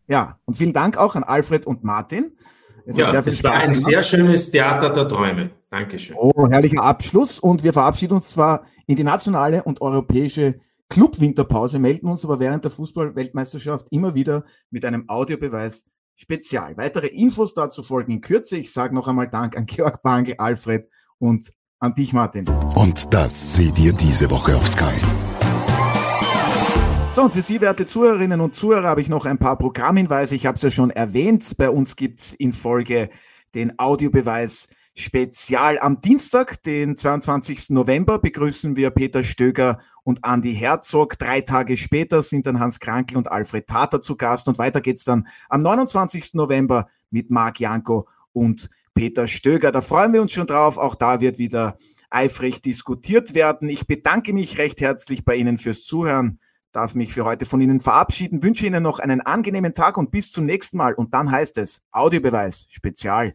[SPEAKER 1] Ja, und vielen Dank auch an Alfred und Martin.
[SPEAKER 5] Es, ja, es war ein sehr schönes Theater der Träume. Dankeschön.
[SPEAKER 1] Oh, herrlicher Abschluss. Und wir verabschieden uns zwar in die nationale und europäische Club-Winterpause, melden uns aber während der Fußball-Weltmeisterschaft immer wieder mit einem Audiobeweis Spezial. Weitere Infos dazu folgen in Kürze. Ich sage noch einmal Dank an Georg Bangl, Alfred und an dich, Martin.
[SPEAKER 2] Und das seht ihr diese Woche auf Sky.
[SPEAKER 1] So, und für Sie, werte Zuhörerinnen und Zuhörer, habe ich noch ein paar Programmhinweise. Ich habe es ja schon erwähnt. Bei uns gibt es in Folge den Audiobeweis Spezial. Am Dienstag, den 22. November, begrüßen wir Peter Stöger und Andy Herzog. Drei Tage später sind dann Hans Krankel und Alfred Tater zu Gast. Und weiter geht's dann am 29. November mit Marc Janko und Peter Stöger. Da freuen wir uns schon drauf. Auch da wird wieder eifrig diskutiert werden. Ich bedanke mich recht herzlich bei Ihnen fürs Zuhören darf mich für heute von Ihnen verabschieden, wünsche Ihnen noch einen angenehmen Tag und bis zum nächsten Mal. Und dann heißt es Audiobeweis Spezial.